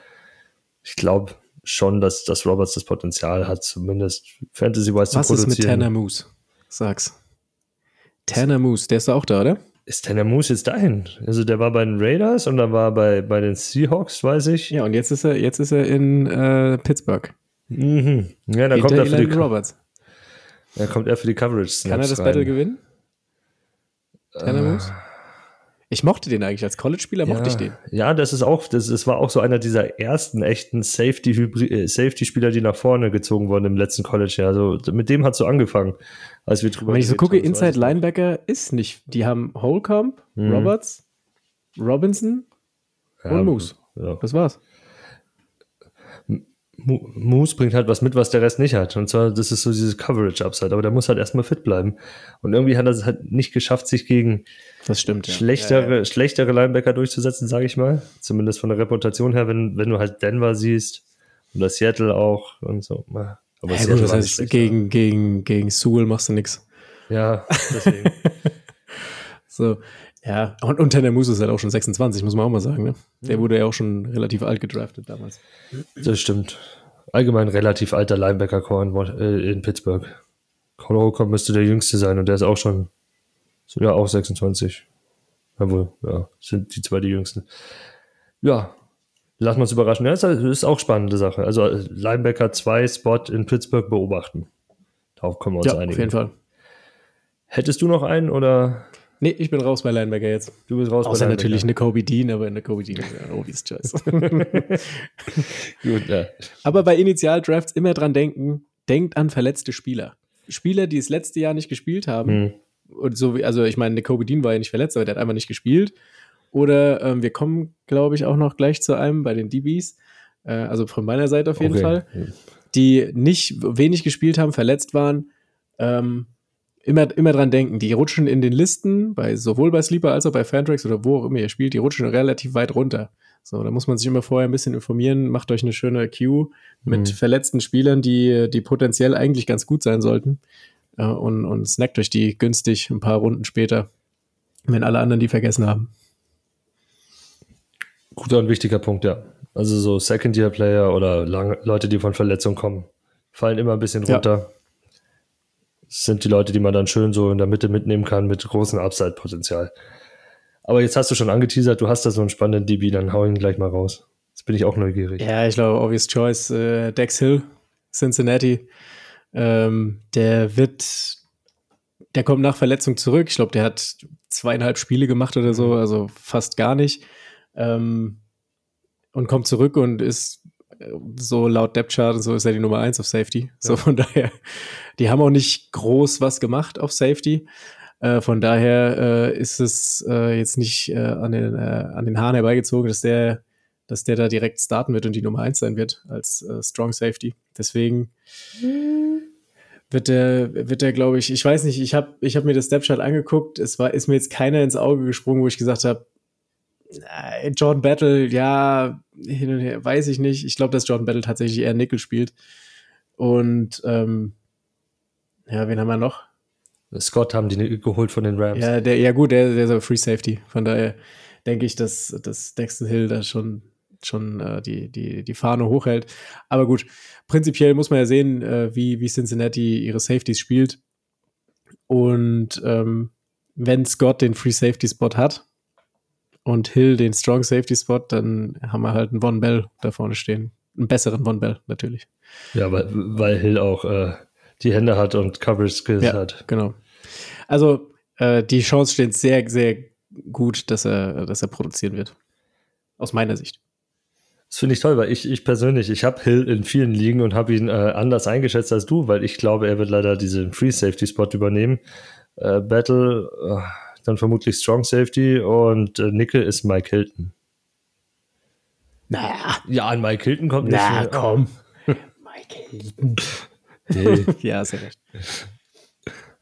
[SPEAKER 1] ich glaube schon, dass, dass Roberts das Potenzial hat, zumindest Fantasy-wise zu
[SPEAKER 2] Was
[SPEAKER 1] produzieren.
[SPEAKER 2] ist mit Tanner Moose? Sag's. Tanner Moose, der ist doch auch da, oder?
[SPEAKER 1] Ist Tanner Moose jetzt dahin? Also der war bei den Raiders und dann war bei, bei den Seahawks, weiß ich.
[SPEAKER 2] Ja, und jetzt ist er, jetzt ist er in äh, Pittsburgh.
[SPEAKER 1] Mhm. Ja, da kommt, er für die,
[SPEAKER 2] Roberts.
[SPEAKER 1] Da kommt er für die Coverage.
[SPEAKER 2] Kann er das
[SPEAKER 1] rein.
[SPEAKER 2] Battle gewinnen? Tanner
[SPEAKER 1] Äh?
[SPEAKER 2] Ich mochte den eigentlich als College-Spieler, mochte ich den.
[SPEAKER 1] Ja, das ist auch, das, das war auch so einer dieser ersten echten äh, Safety-Spieler, die nach vorne gezogen wurden im letzten College. Ja, also mit dem hat so angefangen, als wir drüber
[SPEAKER 2] Wenn ich so gucke,
[SPEAKER 1] haben,
[SPEAKER 2] Inside. Linebacker ist nicht. Die haben Holcomb,
[SPEAKER 1] Mhm.
[SPEAKER 2] Roberts, Robinson
[SPEAKER 1] Ja,
[SPEAKER 2] und Moose.
[SPEAKER 1] Ja.
[SPEAKER 2] Das war's.
[SPEAKER 1] Mo- Moose bringt halt was mit, was der Rest nicht hat. Und zwar, das ist so dieses Coverage-Upside. Aber der muss halt erstmal fit bleiben. Und irgendwie hat er es halt nicht geschafft, sich gegen
[SPEAKER 2] Das stimmt,
[SPEAKER 1] schlechtere,
[SPEAKER 2] Ja, ja.
[SPEAKER 1] schlechtere Linebacker durchzusetzen, sage ich mal. Zumindest von der Reputation her, wenn, wenn du halt Denver siehst oder Seattle auch und so. Aber
[SPEAKER 2] Ja,
[SPEAKER 1] Seattle
[SPEAKER 2] gut, das heißt, gegen, gegen, gegen Sewell machst du nichts.
[SPEAKER 1] Ja, deswegen.
[SPEAKER 2] So, ja. Und, und Tanner Moose ist halt auch schon 26, muss man auch mal sagen. Ne? Der wurde ja auch schon relativ alt gedraftet damals.
[SPEAKER 1] das stimmt. Allgemein relativ alter Linebacker-Core in, äh, in Pittsburgh. Cole Holcomb müsste der jüngste sein und der ist auch schon, ja, auch 26. Jawohl, ja, sind die zwei die jüngsten. Ja, lassen wir uns überraschen. Ja, das ist auch spannende Sache. Also äh, Linebacker 2 Spot in Pittsburgh beobachten. Darauf können wir uns
[SPEAKER 2] Ja,
[SPEAKER 1] einigen.
[SPEAKER 2] auf jeden Fall.
[SPEAKER 1] Hättest du noch einen oder
[SPEAKER 2] Nee, ich bin raus bei Linebacker jetzt.
[SPEAKER 1] du bist raus
[SPEAKER 2] Außer
[SPEAKER 1] bei
[SPEAKER 2] natürlich
[SPEAKER 1] Linebacker?
[SPEAKER 2] eine Kobe Dean, aber eine Kobe Dean ist ja ein obvious choice.
[SPEAKER 1] Gut, ja.
[SPEAKER 2] aber bei Initialdrafts immer dran denken, denkt an verletzte Spieler. Spieler, die das letzte Jahr nicht gespielt haben.
[SPEAKER 1] Hm.
[SPEAKER 2] Und so wie, also ich meine, der Kobe Dean war ja nicht verletzt, aber der hat einfach nicht gespielt. Oder ähm, wir kommen, glaube ich, auch noch gleich zu einem bei den DBs. Äh, also von meiner Seite auf jeden
[SPEAKER 1] Okay.
[SPEAKER 2] Fall. die nicht wenig gespielt haben, verletzt waren, ähm, immer, immer dran denken. Die rutschen in den Listen, bei, sowohl bei Sleeper als auch bei Fantrax oder wo auch immer ihr spielt, die rutschen relativ weit runter. So, da muss man sich immer vorher ein bisschen informieren, macht euch eine schöne Queue mit
[SPEAKER 1] Mhm.
[SPEAKER 2] verletzten Spielern, die, die potenziell eigentlich ganz gut sein sollten. Äh, und, und snackt euch die günstig ein paar Runden später, wenn alle anderen die vergessen haben.
[SPEAKER 1] Guter und wichtiger Punkt, ja. Also so Second-Year-Player oder Leute, die von Verletzung kommen, fallen immer ein bisschen
[SPEAKER 2] Ja.
[SPEAKER 1] runter. Das sind die Leute, die man dann schön so in der Mitte mitnehmen kann mit großem Upside-Potenzial. Aber jetzt hast du schon angeteasert, du hast da so einen spannenden DB, dann hau ihn gleich mal raus. Jetzt bin ich auch neugierig.
[SPEAKER 2] Ja, ich glaube, obvious choice, äh, Dex Hill, Cincinnati. Ähm, der wird, der kommt nach Verletzung zurück. Ich glaube, der hat zweieinhalb Spiele gemacht oder so, also fast gar nicht. Ähm, und kommt zurück und ist so laut Depth Chart und so ist er die Nummer eins auf Safety. So von daher, die haben auch nicht groß was gemacht auf Safety. Äh, von daher äh, ist es äh, jetzt nicht äh, an, den, äh, an den Haaren herbeigezogen, dass der dass der da direkt starten wird und die Nummer 1 sein wird als äh, Strong Safety. Deswegen wird der, wird der, glaube ich, ich weiß nicht, ich habe ich hab mir das Snapshot angeguckt, es war, ist mir jetzt keiner ins Auge gesprungen, wo ich gesagt habe, Jordan Battle, ja, hin und her, weiß ich nicht. Ich glaube, dass Jordan Battle tatsächlich eher Nickel spielt. Und ähm, ja, wen haben wir noch?
[SPEAKER 1] Scott haben die geholt von den Rams.
[SPEAKER 2] Ja, der, ja gut, der, der ist aber Free Safety. Von daher denke ich, dass, dass Dexter Hill da schon, schon äh, die, die, die Fahne hochhält. Aber gut, prinzipiell muss man ja sehen, äh, wie, wie Cincinnati ihre Safeties spielt. Und ähm, wenn Scott den Free Safety Spot hat und Hill den Strong Safety Spot, dann haben wir halt einen Von Bell da vorne stehen. Einen besseren Von Bell, natürlich.
[SPEAKER 1] Ja, weil, weil Hill auch äh, die Hände hat und Coverage Skills
[SPEAKER 2] Ja,
[SPEAKER 1] hat.
[SPEAKER 2] genau. Also äh, die Chance steht sehr, sehr gut, dass er, dass er produzieren wird. Aus meiner Sicht.
[SPEAKER 1] Das finde ich toll, weil ich, ich persönlich, ich habe Hill in vielen Ligen und habe ihn äh, anders eingeschätzt als du, weil ich glaube, er wird leider diesen Free Safety Spot übernehmen. Äh, Battle, äh, dann vermutlich Strong Safety und äh, Nickel ist Mike Hilton.
[SPEAKER 2] Naja,
[SPEAKER 1] Ja, an Mike Hilton kommt nicht.
[SPEAKER 2] na komm. Michael.
[SPEAKER 1] Nee.
[SPEAKER 2] ja, sehr recht.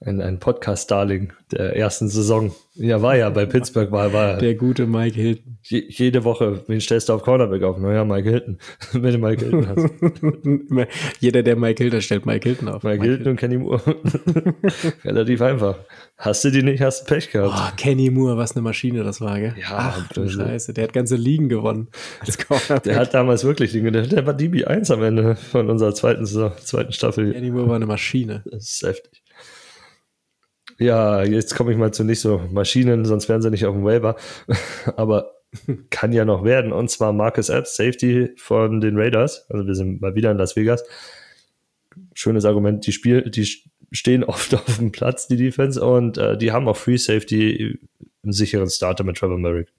[SPEAKER 1] Ein, ein Podcast-Darling der ersten Saison. Ja, war ja bei Pittsburgh, war, war
[SPEAKER 2] Der gute Mike Hilton.
[SPEAKER 1] je, jede Woche, wen stellst du auf Cornerback auf? Naja, Mike Hilton. Wenn du Mike Hilton hast.
[SPEAKER 2] Jeder, der Mike Hilton stellt Mike Hilton auf.
[SPEAKER 1] Mike Hilton und Kenny Moore. Relativ einfach. Hast du die nicht, hast du Pech gehabt.
[SPEAKER 2] Oh, Kenny Moore, was eine Maschine das war, gell?
[SPEAKER 1] Ja,
[SPEAKER 2] Ach du
[SPEAKER 1] also-
[SPEAKER 2] Scheiße, der hat ganze Ligen gewonnen. Als Cornerback.
[SPEAKER 1] Der hat damals wirklich Dinge, der, der war DB1 am Ende von unserer zweiten, Saison- zweiten Staffel.
[SPEAKER 2] Kenny Moore war eine Maschine.
[SPEAKER 1] Das ist heftig. Ja, jetzt komme ich mal zu nicht so Maschinen, sonst wären sie nicht auf dem Waiver. Aber kann ja noch werden. Und zwar Marcus Epps, Safety von den Raiders. Also wir sind mal wieder in Las Vegas. Schönes Argument, die, Spiel, die stehen oft auf dem Platz, die Defense, und äh, die haben auch Free Safety einen sicheren Starter mit Trevor Merrick.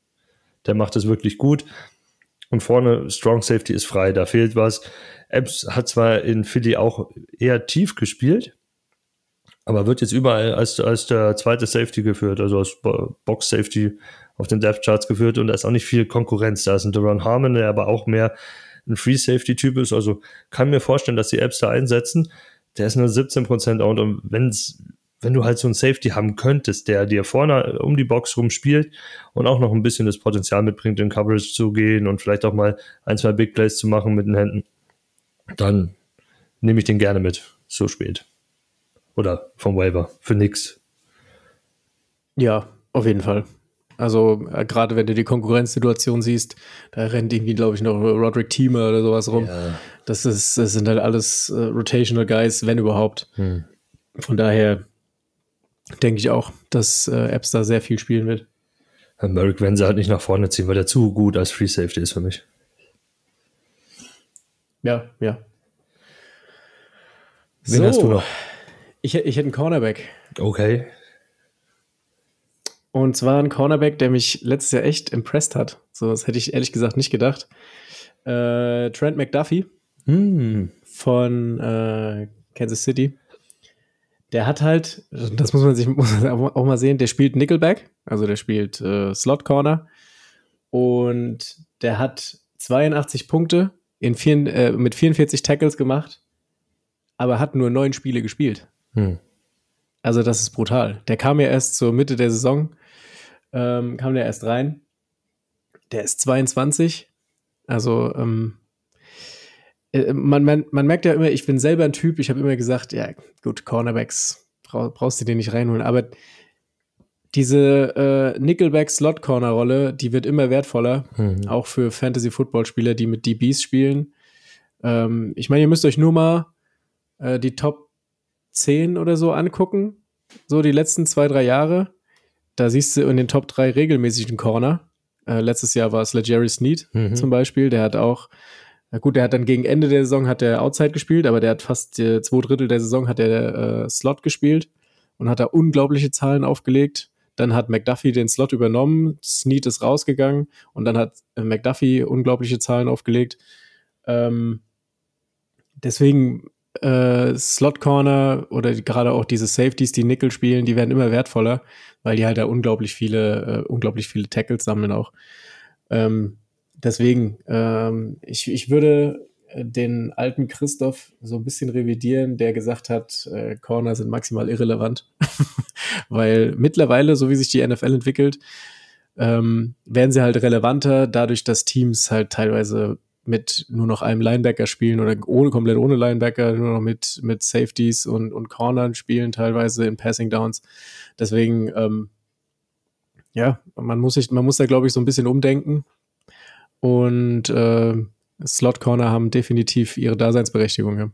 [SPEAKER 1] Der macht es wirklich gut. Und vorne Strong Safety ist frei, da fehlt was. Epps hat zwar in Philly auch eher tief gespielt, aber wird jetzt überall als, als der zweite Safety geführt, also als Bo- Box Safety auf den Depth Charts geführt und da ist auch nicht viel Konkurrenz. Da ist ein Deron Harmon, der aber auch mehr ein Free Safety Typ ist. Also kann mir vorstellen, dass die Apps da einsetzen. Der ist nur 17% out und wenn's, wenn du halt so einen Safety haben könntest, der dir vorne um die Box rum spielt und auch noch ein bisschen das Potenzial mitbringt, in Coverage zu gehen und vielleicht auch mal ein, zwei Big Plays zu machen mit den Händen, dann nehme ich den gerne mit, so spät. Oder vom Waiver, für nix.
[SPEAKER 2] Ja, auf jeden Fall. Also äh, gerade wenn du die Konkurrenzsituation siehst, da rennt irgendwie, glaube ich, noch Roderick Teamer oder sowas rum.
[SPEAKER 1] Ja.
[SPEAKER 2] Das, ist, das sind halt alles äh, Rotational Guys, wenn überhaupt.
[SPEAKER 1] Hm.
[SPEAKER 2] Von daher denke ich auch, dass äh, Apps da sehr viel spielen wird.
[SPEAKER 1] Merrick werden sie halt nicht nach vorne ziehen, weil der zu gut als Free Safety ist für mich.
[SPEAKER 2] Ja, ja.
[SPEAKER 1] Wen hast du noch?
[SPEAKER 2] Ich, ich hätte einen Cornerback.
[SPEAKER 1] Okay.
[SPEAKER 2] Und zwar ein Cornerback, der mich letztes Jahr echt impressed hat. So, das hätte ich ehrlich gesagt nicht gedacht. Äh, Trent McDuffie
[SPEAKER 1] Hm.
[SPEAKER 2] von äh, Kansas City. Der hat halt, das muss man sich muss man auch mal sehen, der spielt Nickelback, also der spielt äh, Slot Corner und der hat 82 Punkte in vier, äh, mit 44 Tackles gemacht, aber hat nur neun Spiele gespielt.
[SPEAKER 1] Hm.
[SPEAKER 2] Also das ist brutal. Der kam ja erst zur Mitte der Saison, ähm, kam der erst rein. Der ist 22. Also ähm, äh, man, man, man merkt ja immer, ich bin selber ein Typ, ich habe immer gesagt, ja gut, Cornerbacks brauch, brauchst du dir nicht reinholen, aber diese äh, Nickelback-Slot-Corner-Rolle, die wird immer wertvoller,
[SPEAKER 1] Mhm.
[SPEAKER 2] auch für Fantasy-Football-Spieler, die mit DBs spielen. Ähm, ich meine, ihr müsst euch nur mal äh, die Top 10 oder so angucken, so die letzten zwei, drei Jahre. Da siehst du in den Top 3 regelmäßig einen Corner. Äh, letztes Jahr war es LeJerry Sneed
[SPEAKER 1] Mhm.
[SPEAKER 2] zum Beispiel. Der hat auch, na gut, der hat dann gegen Ende der Saison hat der Outside gespielt, aber der hat fast äh, zwei Drittel der Saison hat der äh, Slot gespielt und hat da unglaubliche Zahlen aufgelegt. Dann hat McDuffie den Slot übernommen, Snead ist rausgegangen und dann hat äh, McDuffie unglaubliche Zahlen aufgelegt. Ähm, deswegen äh, Slot Corner oder gerade auch diese Safeties, die Nickel spielen, die werden immer wertvoller, weil die halt da unglaublich viele, äh, unglaublich viele Tackles sammeln auch. Ähm, deswegen, ähm, ich, ich würde äh, den alten Christoph so ein bisschen revidieren, der gesagt hat, äh, Corner sind maximal irrelevant. weil mittlerweile, so wie sich die NFL entwickelt, ähm, werden sie halt relevanter, dadurch, dass Teams halt teilweise mit nur noch einem Linebacker spielen oder ohne komplett ohne Linebacker, nur noch mit, mit Safeties und, und Cornern spielen, teilweise in Passing Downs. Deswegen, ähm, ja, man muss sich, man muss da, glaube ich, so ein bisschen umdenken. Und äh, Slot Corner haben definitiv ihre Daseinsberechtigung. Ja.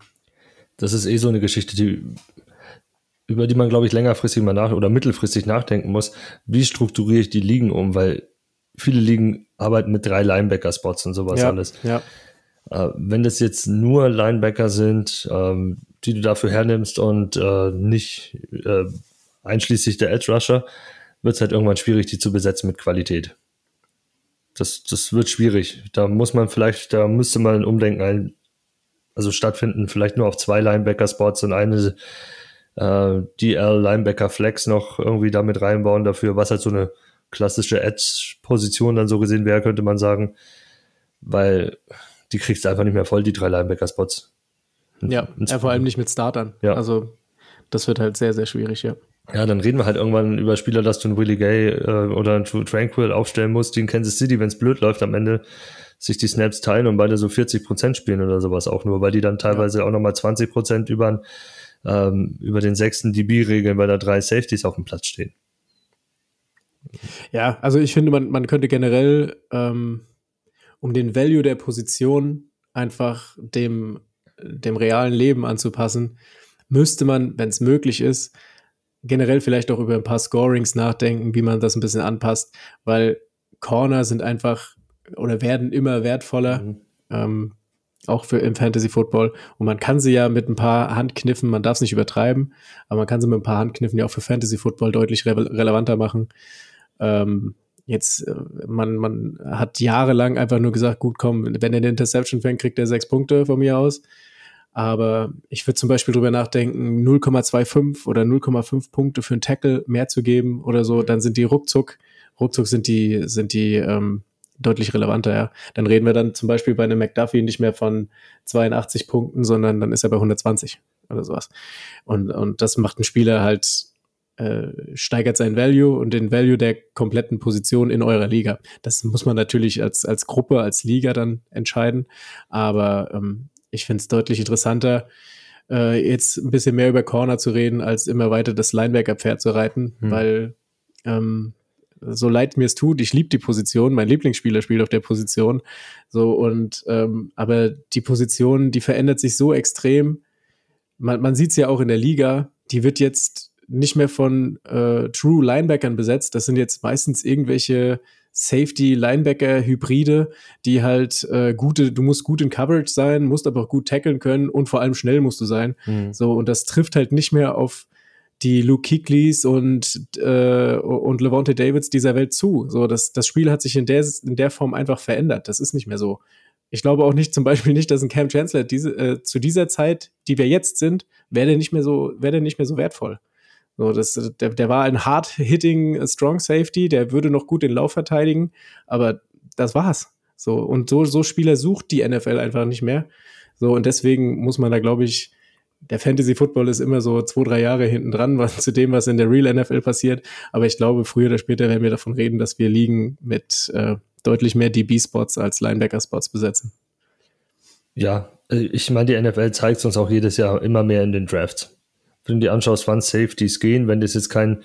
[SPEAKER 1] Das ist eh so eine Geschichte, die, über die man, glaube ich, längerfristig mal nach oder mittelfristig nachdenken muss. Wie strukturiere ich die Ligen um? Weil viele Ligen arbeiten mit drei Linebacker-Spots und sowas
[SPEAKER 2] ja,
[SPEAKER 1] alles.
[SPEAKER 2] ja.
[SPEAKER 1] Äh, wenn das jetzt nur Linebacker sind, ähm, die du dafür hernimmst und äh, nicht äh, einschließlich der Edge Rusher, wird es halt irgendwann schwierig, die zu besetzen mit Qualität. Das, das wird schwierig. Da muss man vielleicht, da müsste man ein Umdenken ein, also stattfinden, vielleicht nur auf zwei Linebacker-Spots und eine äh, DL Linebacker Flex noch irgendwie damit reinbauen dafür, was halt so eine klassische Edge-Position dann so gesehen wäre, könnte man sagen. Weil die kriegst du einfach nicht mehr voll, die drei Linebacker-Spots.
[SPEAKER 2] Ja, ja, vor allem nicht mit Startern.
[SPEAKER 1] Ja.
[SPEAKER 2] Also Das wird halt sehr, sehr schwierig, ja.
[SPEAKER 1] Ja, dann reden wir halt irgendwann über Spieler, dass du einen Willie Gay äh, oder einen Tranquil aufstellen musst, die in Kansas City, wenn es blöd läuft, am Ende sich die Snaps teilen und beide so 40 Prozent spielen oder sowas auch nur, weil die dann teilweise ja. auch nochmal 20 Prozent über, ähm, über den sechsten DB regeln, weil da drei Safeties auf dem Platz stehen.
[SPEAKER 2] Ja, also ich finde, man, man könnte generell ähm, um den Value der Position einfach dem, dem realen Leben anzupassen, müsste man, wenn es möglich ist, generell vielleicht auch über ein paar Scorings nachdenken, wie man das ein bisschen anpasst, weil Corner sind einfach oder werden immer wertvoller, mhm. ähm, auch für im Fantasy Football. Und man kann sie ja mit ein paar Handkniffen, man darf es nicht übertreiben, aber man kann sie mit ein paar Handkniffen ja auch für Fantasy Football deutlich re relevanter machen. Ähm, jetzt, äh, man, man hat jahrelang einfach nur gesagt, gut, komm, wenn er eine Interception fängt, kriegt er sechs Punkte von mir aus. Aber ich würde zum Beispiel drüber nachdenken, 0,25 oder 0,5 Punkte für einen Tackle mehr zu geben oder so, dann sind die ruckzuck, ruckzuck sind die, sind die ähm, deutlich relevanter, ja. Dann reden wir dann zum Beispiel bei einem McDuffie nicht mehr von 82 Punkten, sondern dann ist er bei 120 oder sowas. Und, und das macht einen Spieler halt, äh, steigert sein Value und den Value der kompletten Position in eurer Liga. Das muss man natürlich als, als Gruppe, als Liga dann entscheiden. Aber ähm, ich finde es deutlich interessanter, äh, jetzt ein bisschen mehr über Corner zu reden, als immer weiter das Linebacker-Pferd zu reiten, hm. weil ähm, so leid mir es tut, ich liebe die Position, mein Lieblingsspieler spielt auf der Position, so und ähm, aber die Position, die verändert sich so extrem. Man, man sieht es ja auch in der Liga, die wird jetzt nicht mehr von äh, True Linebackern besetzt. Das sind jetzt meistens irgendwelche Safety-Linebacker-Hybride, die halt äh, gute, du musst gut in Coverage sein, musst aber auch gut tackeln können und vor allem schnell musst du sein. Mhm. So, und das trifft halt nicht mehr auf die Luke Kikleys und, äh, und Levante Davids dieser Welt zu. So, das, das Spiel hat sich in der, in der Form einfach verändert. Das ist nicht mehr so. Ich glaube auch nicht, zum Beispiel nicht, dass ein Cam Chancellor diese, äh, zu dieser Zeit, die wir jetzt sind, wäre der nicht mehr so, wäre der nicht mehr so wertvoll. So, das, der, der war ein hard-hitting äh, Strong Safety, der würde noch gut den Lauf verteidigen, aber das war's. So, und so, so Spieler sucht die NFL einfach nicht mehr. So, und deswegen muss man da, glaube ich, der Fantasy Football ist immer so zwei, drei Jahre hinten dran, zu dem, was in der Real NFL passiert. Aber ich glaube, früher oder später werden wir davon reden, dass wir Ligen mit äh, deutlich mehr DB-Spots als Linebacker-Spots besetzen.
[SPEAKER 1] Ja, äh, ich meine, die NFL zeigt es uns auch jedes Jahr immer mehr in den Drafts wenn du dir anschaust, wann Safeties gehen, wenn das jetzt kein,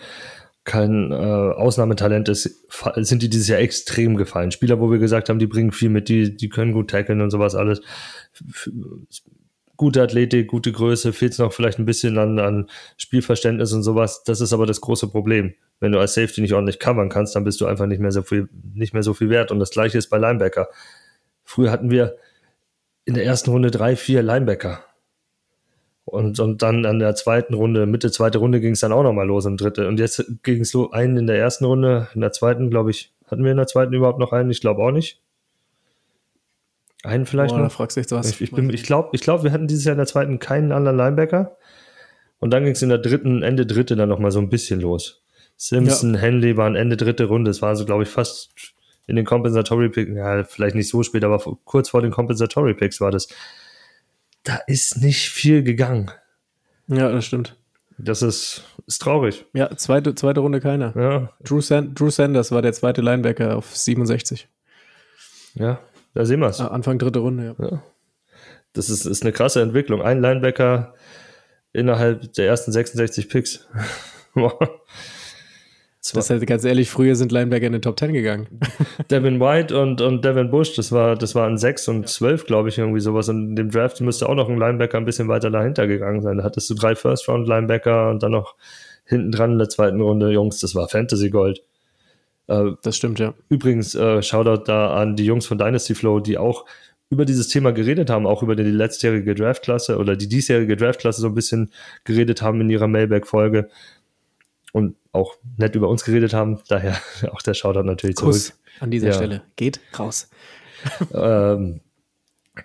[SPEAKER 1] kein äh, Ausnahmetalent ist, sind die dieses Jahr extrem gefallen. Spieler, wo wir gesagt haben, die bringen viel mit, die, die können gut tackeln und sowas alles. Gute Athletik, gute Größe, fehlt es noch vielleicht ein bisschen an, an Spielverständnis und sowas. Das ist aber das große Problem. Wenn du als Safety nicht ordentlich covern kannst, dann bist du einfach nicht mehr so viel, nicht mehr so viel wert. Und das gleiche ist bei Linebacker. Früher hatten wir in der ersten Runde drei, vier Linebacker und, und dann an der zweiten Runde, Mitte zweite Runde ging es dann auch nochmal los im dritten. Und jetzt ging es so einen in der ersten Runde, in der zweiten, glaube ich, hatten wir in der zweiten überhaupt noch einen? Ich glaube auch nicht. Einen vielleicht oh, noch?
[SPEAKER 2] fragst du was.
[SPEAKER 1] Ich, ich, ich glaube, ich glaub, wir hatten dieses Jahr in der zweiten keinen anderen Linebacker. Und dann ging es in der dritten, Ende dritte dann nochmal so ein bisschen los. Simpson, ja. Henley waren Ende dritte Runde. Es war so, glaube ich, fast in den Compensatory Picks, ja, vielleicht nicht so spät, aber kurz vor den Compensatory Picks war das da ist nicht viel gegangen.
[SPEAKER 2] Ja, das stimmt.
[SPEAKER 1] Das ist, ist traurig.
[SPEAKER 2] Ja, zweite, zweite Runde keiner. Ja. Drew, Sand, Drew Sanders war der zweite Linebacker auf 67.
[SPEAKER 1] Ja, da sehen wir es.
[SPEAKER 2] Anfang dritte Runde, ja. ja.
[SPEAKER 1] Das ist, ist eine krasse Entwicklung. Ein Linebacker innerhalb der ersten 66 Picks.
[SPEAKER 2] Das halt ganz ehrlich, früher sind Linebacker in den Top 10 gegangen.
[SPEAKER 1] Devin White und, und Devin Bush, das war, das waren 6 und 12, glaube ich, irgendwie sowas. Und in dem Draft müsste auch noch ein Linebacker ein bisschen weiter dahinter gegangen sein. Da hattest du drei First-Round-Linebacker und dann noch hinten dran in der zweiten Runde, Jungs, das war Fantasy Gold.
[SPEAKER 2] Äh, das stimmt, ja.
[SPEAKER 1] Übrigens, äh, Shoutout da an die Jungs von Dynasty Flow, die auch über dieses Thema geredet haben, auch über die letztjährige Draftklasse oder die diesjährige Draftklasse so ein bisschen geredet haben in ihrer Mailback-Folge und auch nett über uns geredet haben. Daher auch der Shoutout natürlich Kuss zurück.
[SPEAKER 2] An dieser ja. Stelle. Geht raus.
[SPEAKER 1] ähm,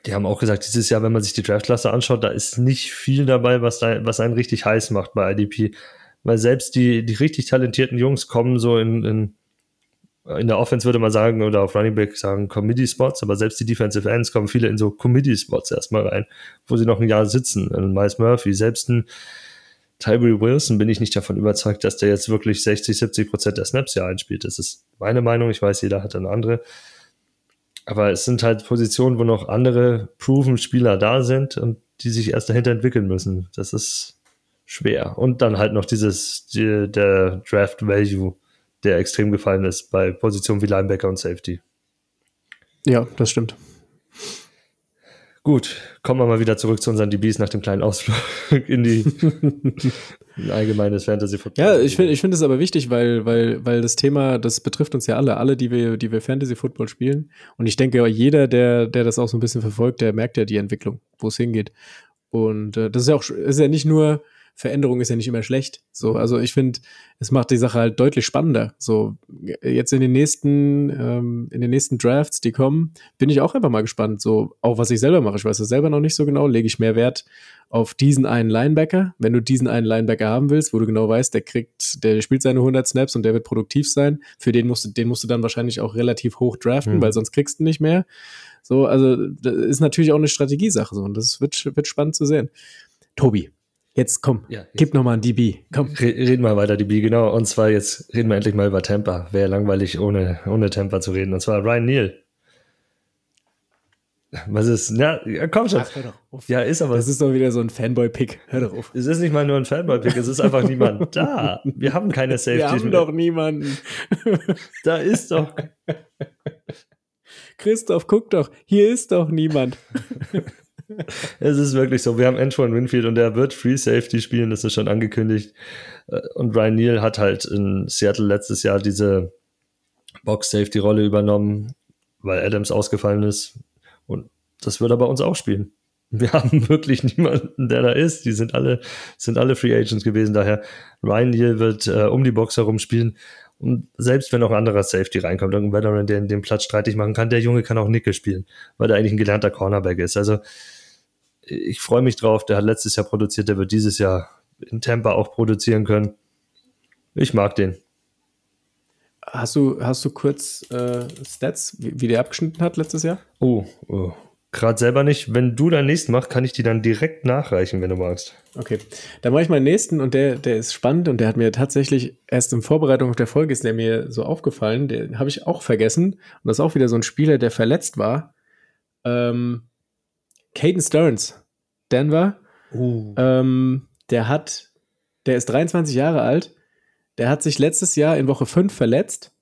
[SPEAKER 1] die haben auch gesagt, dieses Jahr, wenn man sich die Draftklasse anschaut, da ist nicht viel dabei, was, da, was einen richtig heiß macht bei IDP. Weil selbst die, die richtig talentierten Jungs kommen so in, in, in der Offense, würde man sagen, oder auf Running Back sagen, Committee-Spots, aber selbst die Defensive Ends kommen viele in so Committee-Spots erstmal rein, wo sie noch ein Jahr sitzen. Ein Miles Murphy, selbst ein Tyree Wilson bin ich nicht davon überzeugt, dass der jetzt wirklich 60, 70 Prozent der Snaps hier einspielt. Das ist meine Meinung. Ich weiß, jeder hat eine andere. Aber es sind halt Positionen, wo noch andere proven Spieler da sind und die sich erst dahinter entwickeln müssen. Das ist schwer. Und dann halt noch dieses, die, der Draft Value, der extrem gefallen ist bei Positionen wie Linebacker und Safety.
[SPEAKER 2] Ja, das stimmt.
[SPEAKER 1] Gut, kommen wir mal wieder zurück zu unseren DBs nach dem kleinen Ausflug in die in allgemeines Fantasy Football.
[SPEAKER 2] Ja, ich finde ich finde es aber wichtig, weil weil weil das Thema, das betrifft uns ja alle, alle, die wir die wir Fantasy Football spielen und ich denke jeder, der der das auch so ein bisschen verfolgt, der merkt ja die Entwicklung, wo es hingeht. Und äh, das ist ja auch ist ja nicht nur Veränderung ist ja nicht immer schlecht. So, also ich finde, es macht die Sache halt deutlich spannender. So, jetzt in den nächsten, ähm, in den nächsten Drafts, die kommen, bin ich auch einfach mal gespannt. So, auch was ich selber mache. Ich weiß das selber noch nicht so genau. Lege ich mehr Wert auf diesen einen Linebacker. Wenn du diesen einen Linebacker haben willst, wo du genau weißt, der kriegt, der spielt seine 100 Snaps und der wird produktiv sein, für den musst du, den musst du dann wahrscheinlich auch relativ hoch draften, mhm. weil sonst kriegst du nicht mehr. So, also, das ist natürlich auch eine Strategiesache so und das wird, wird spannend zu sehen. Tobi, Jetzt komm, ja, jetzt. gib nochmal ein DB. Komm.
[SPEAKER 1] Reden wir weiter DB, genau. Und zwar jetzt reden wir endlich mal über Tampa. Wäre langweilig, ohne, ohne Tampa zu reden. Und zwar Ryan Neal. Was ist? Ja, ja komm schon. Ach, hör doch
[SPEAKER 2] auf. Ja, ist aber. Das ist doch wieder so ein Fanboy-Pick. Hör doch auf.
[SPEAKER 1] Es ist nicht mal nur ein Fanboy-Pick, es ist einfach niemand da. Wir haben keine Safety. Wir
[SPEAKER 2] haben mehr. doch niemanden.
[SPEAKER 1] Da ist doch.
[SPEAKER 2] Christoph, guck doch, hier ist doch niemand
[SPEAKER 1] es ist wirklich so. Wir haben Antoine Winfield und der wird Free Safety spielen, das ist schon angekündigt. Äh, und Ryan Neal hat halt in Seattle letztes Jahr diese Box Safety Rolle übernommen, weil Adams ausgefallen ist. Und das wird er bei uns auch spielen. Wir haben wirklich niemanden, der da ist. Die sind alle, sind alle Free Agents gewesen. Daher Ryan Neal wird äh, um die Box herum spielen. Und selbst wenn noch ein anderer Safety reinkommt, irgendein Veteran, der den Platz streitig machen kann, der Junge kann auch Nickel spielen, weil er eigentlich ein gelernter Cornerback ist. Also ich freue mich drauf. Der hat letztes Jahr produziert, der wird dieses Jahr in Tampa auch produzieren können. Ich mag den.
[SPEAKER 2] Hast du, hast du kurz äh, Stats, wie, wie, der abgeschnitten hat letztes Jahr?
[SPEAKER 1] Oh, oh. gerade selber nicht. Wenn du deinen nächsten machst, kann ich die dann direkt nachreichen, wenn du magst.
[SPEAKER 2] Okay, dann mache ich meinen nächsten und der, der ist spannend und der hat mir tatsächlich erst in Vorbereitung auf der Folge ist der mir so aufgefallen. Den habe ich auch vergessen und das ist auch wieder so ein Spieler, der verletzt war. Ähm, Caden Stearns, Denver. Uh. Ähm, der hat, der ist 23 Jahre alt. Der hat sich letztes Jahr in Woche 5 verletzt,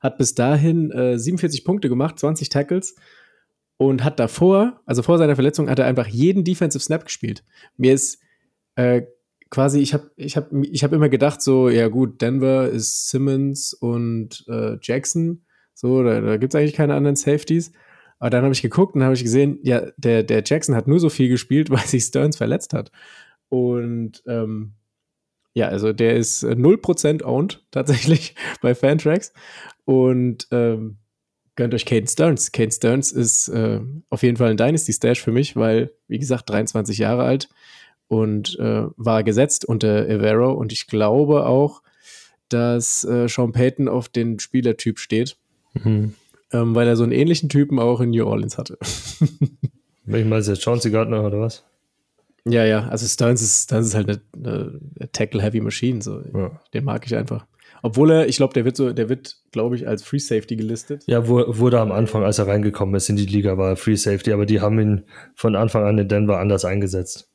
[SPEAKER 2] hat bis dahin äh, 47 Punkte gemacht, 20 Tackles und hat davor, also vor seiner Verletzung, hat er einfach jeden Defensive Snap gespielt. Mir ist äh, quasi, ich habe ich hab, ich hab immer gedacht, so, ja gut, Denver ist Simmons und äh, Jackson, so, da, da gibt es eigentlich keine anderen Safeties. Aber dann habe ich geguckt und habe ich gesehen, ja, der, der Jackson hat nur so viel gespielt, weil sich Stearns verletzt hat. Und ähm, ja, also der ist 0% owned tatsächlich bei Fantrax. Und ähm, gönnt euch Caden Stearns. Caden Stearns ist äh, auf jeden Fall ein Dynasty-Stash für mich, weil, wie gesagt, 23 Jahre alt und äh, war gesetzt unter Evero. Und ich glaube auch, dass äh, Sean Payton auf den Spielertyp steht. Mhm ähm, weil er so einen ähnlichen Typen auch in New Orleans hatte.
[SPEAKER 1] Welchen meinst du jetzt? Chauncey Gardner oder was?
[SPEAKER 2] Ja, ja, also Stearns ist, Stearns ist halt eine, eine Tackle-Heavy-Machine, so. Ja. Den mag ich einfach. Obwohl er, ich glaube, der wird so, der wird, glaube ich, als Free Safety gelistet.
[SPEAKER 1] Ja, wurde am Anfang, als er reingekommen ist in die Liga, war er Free Safety, aber die haben ihn von Anfang an in Denver anders eingesetzt.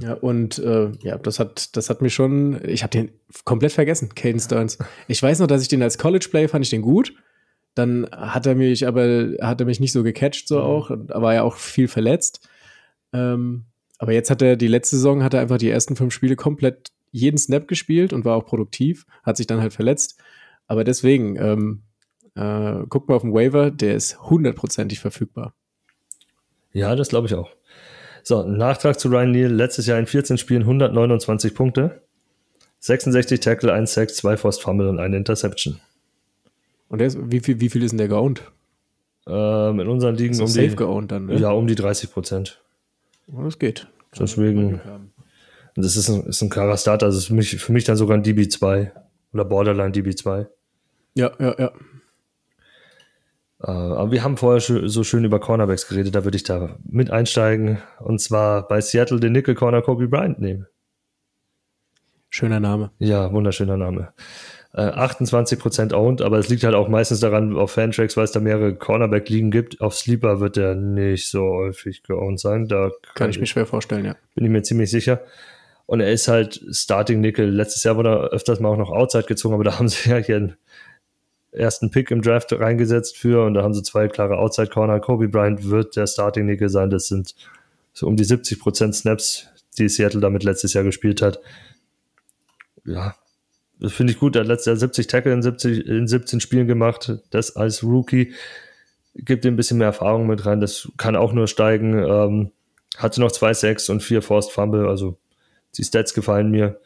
[SPEAKER 2] Ja, und äh, ja, das hat, das hat mich schon, ich habe den komplett vergessen, Caden Stearns. Ich weiß noch, dass ich den als College Play fand ich den gut. Dann hat er mich aber, hat er mich nicht so gecatcht, so mhm. auch. Da war ja auch viel verletzt. Ähm, aber jetzt hat er, die letzte Saison hat er einfach die ersten fünf Spiele komplett jeden Snap gespielt und war auch produktiv, hat sich dann halt verletzt. Aber deswegen, ähm, äh, guckt mal auf den Waiver, der ist hundertprozentig verfügbar.
[SPEAKER 1] Ja, das glaube ich auch. So, Nachtrag zu Ryan Neal. Letztes Jahr in 14 Spielen 129 Punkte, 66 Tackle, 1 Sack, 2 Forced Fumble und eine Interception.
[SPEAKER 2] Und der ist, wie, viel, wie viel ist denn der geowned?
[SPEAKER 1] Ähm, in unseren Ligen
[SPEAKER 2] um safe die, geowned dann, ne?
[SPEAKER 1] Ja, um die 30 Prozent.
[SPEAKER 2] Oh, das geht.
[SPEAKER 1] Deswegen. Das ist ein, ist ein klarer Start. Also ist für mich, für mich dann sogar ein DB2 oder Borderline DB2.
[SPEAKER 2] Ja, ja, ja.
[SPEAKER 1] Äh, aber wir haben vorher so schön über Cornerbacks geredet, da würde ich da mit einsteigen. Und zwar bei Seattle den Nickel Corner Kobe Bryant nehmen.
[SPEAKER 2] Schöner Name.
[SPEAKER 1] Ja, wunderschöner Name. Äh, 28% owned, aber es liegt halt auch meistens daran, auf Fantracks, weil es da mehrere Cornerback-Ligen gibt. Auf Sleeper wird der nicht so häufig geowned sein. Da
[SPEAKER 2] kann, kann ich mir schwer vorstellen, ja.
[SPEAKER 1] Bin ich mir ziemlich sicher. Und er ist halt Starting Nickel. Letztes Jahr wurde er öfters mal auch noch Outside gezogen, aber da haben sie ja hier einen ersten Pick im Draft reingesetzt für und da haben sie zwei klare Outside Corner. Kobe Bryant wird der Starting Nickel sein. Das sind so um die 70% Snaps, die Seattle damit letztes Jahr gespielt hat. Ja, das finde ich gut. Er hat letztes Jahr 70 Tackle in, 70, in 17 Spielen gemacht. Das als Rookie gibt ihm ein bisschen mehr Erfahrung mit rein. Das kann auch nur steigen. Ähm, hatte noch zwei Sacks und vier Forced Fumble. Also die Stats gefallen mir.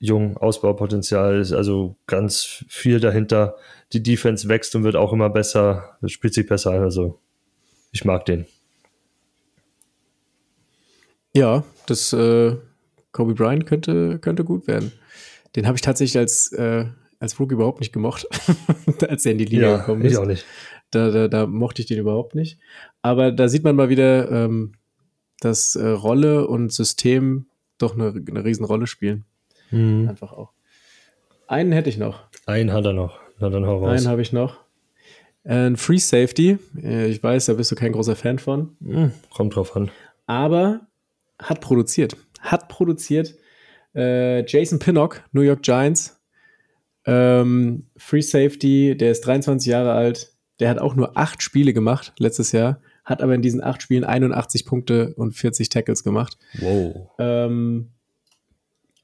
[SPEAKER 1] Jung, Ausbaupotenzial ist also ganz viel dahinter. Die Defense wächst und wird auch immer besser. Das spielt sich besser ein. Also ich mag den.
[SPEAKER 2] Ja, das äh, Kobe Bryant könnte, könnte gut werden. Den habe ich tatsächlich als, äh, als Rookie überhaupt nicht gemocht, als er in die Liga ja, gekommen ist. Ich auch nicht. Da, da, da mochte ich den überhaupt nicht. Aber da sieht man mal wieder, ähm, dass äh, Rolle und System doch eine, eine Riesenrolle spielen. Mhm. Einfach auch. Einen hätte ich noch.
[SPEAKER 1] Einen hat er noch. Na, dann hau
[SPEAKER 2] raus. Einen habe ich noch. Ein Free Safety. Äh, ich weiß, da bist du kein großer Fan von.
[SPEAKER 1] Mhm, kommt drauf an.
[SPEAKER 2] Aber hat produziert. Hat produziert. Äh, Jason Pinnock, New York Giants. Ähm, Free Safety, der ist 23 Jahre alt. Der hat auch nur acht Spiele gemacht letztes Jahr hat aber in diesen acht Spielen 81 Punkte und 40 Tackles gemacht.
[SPEAKER 1] Wow.
[SPEAKER 2] Ähm,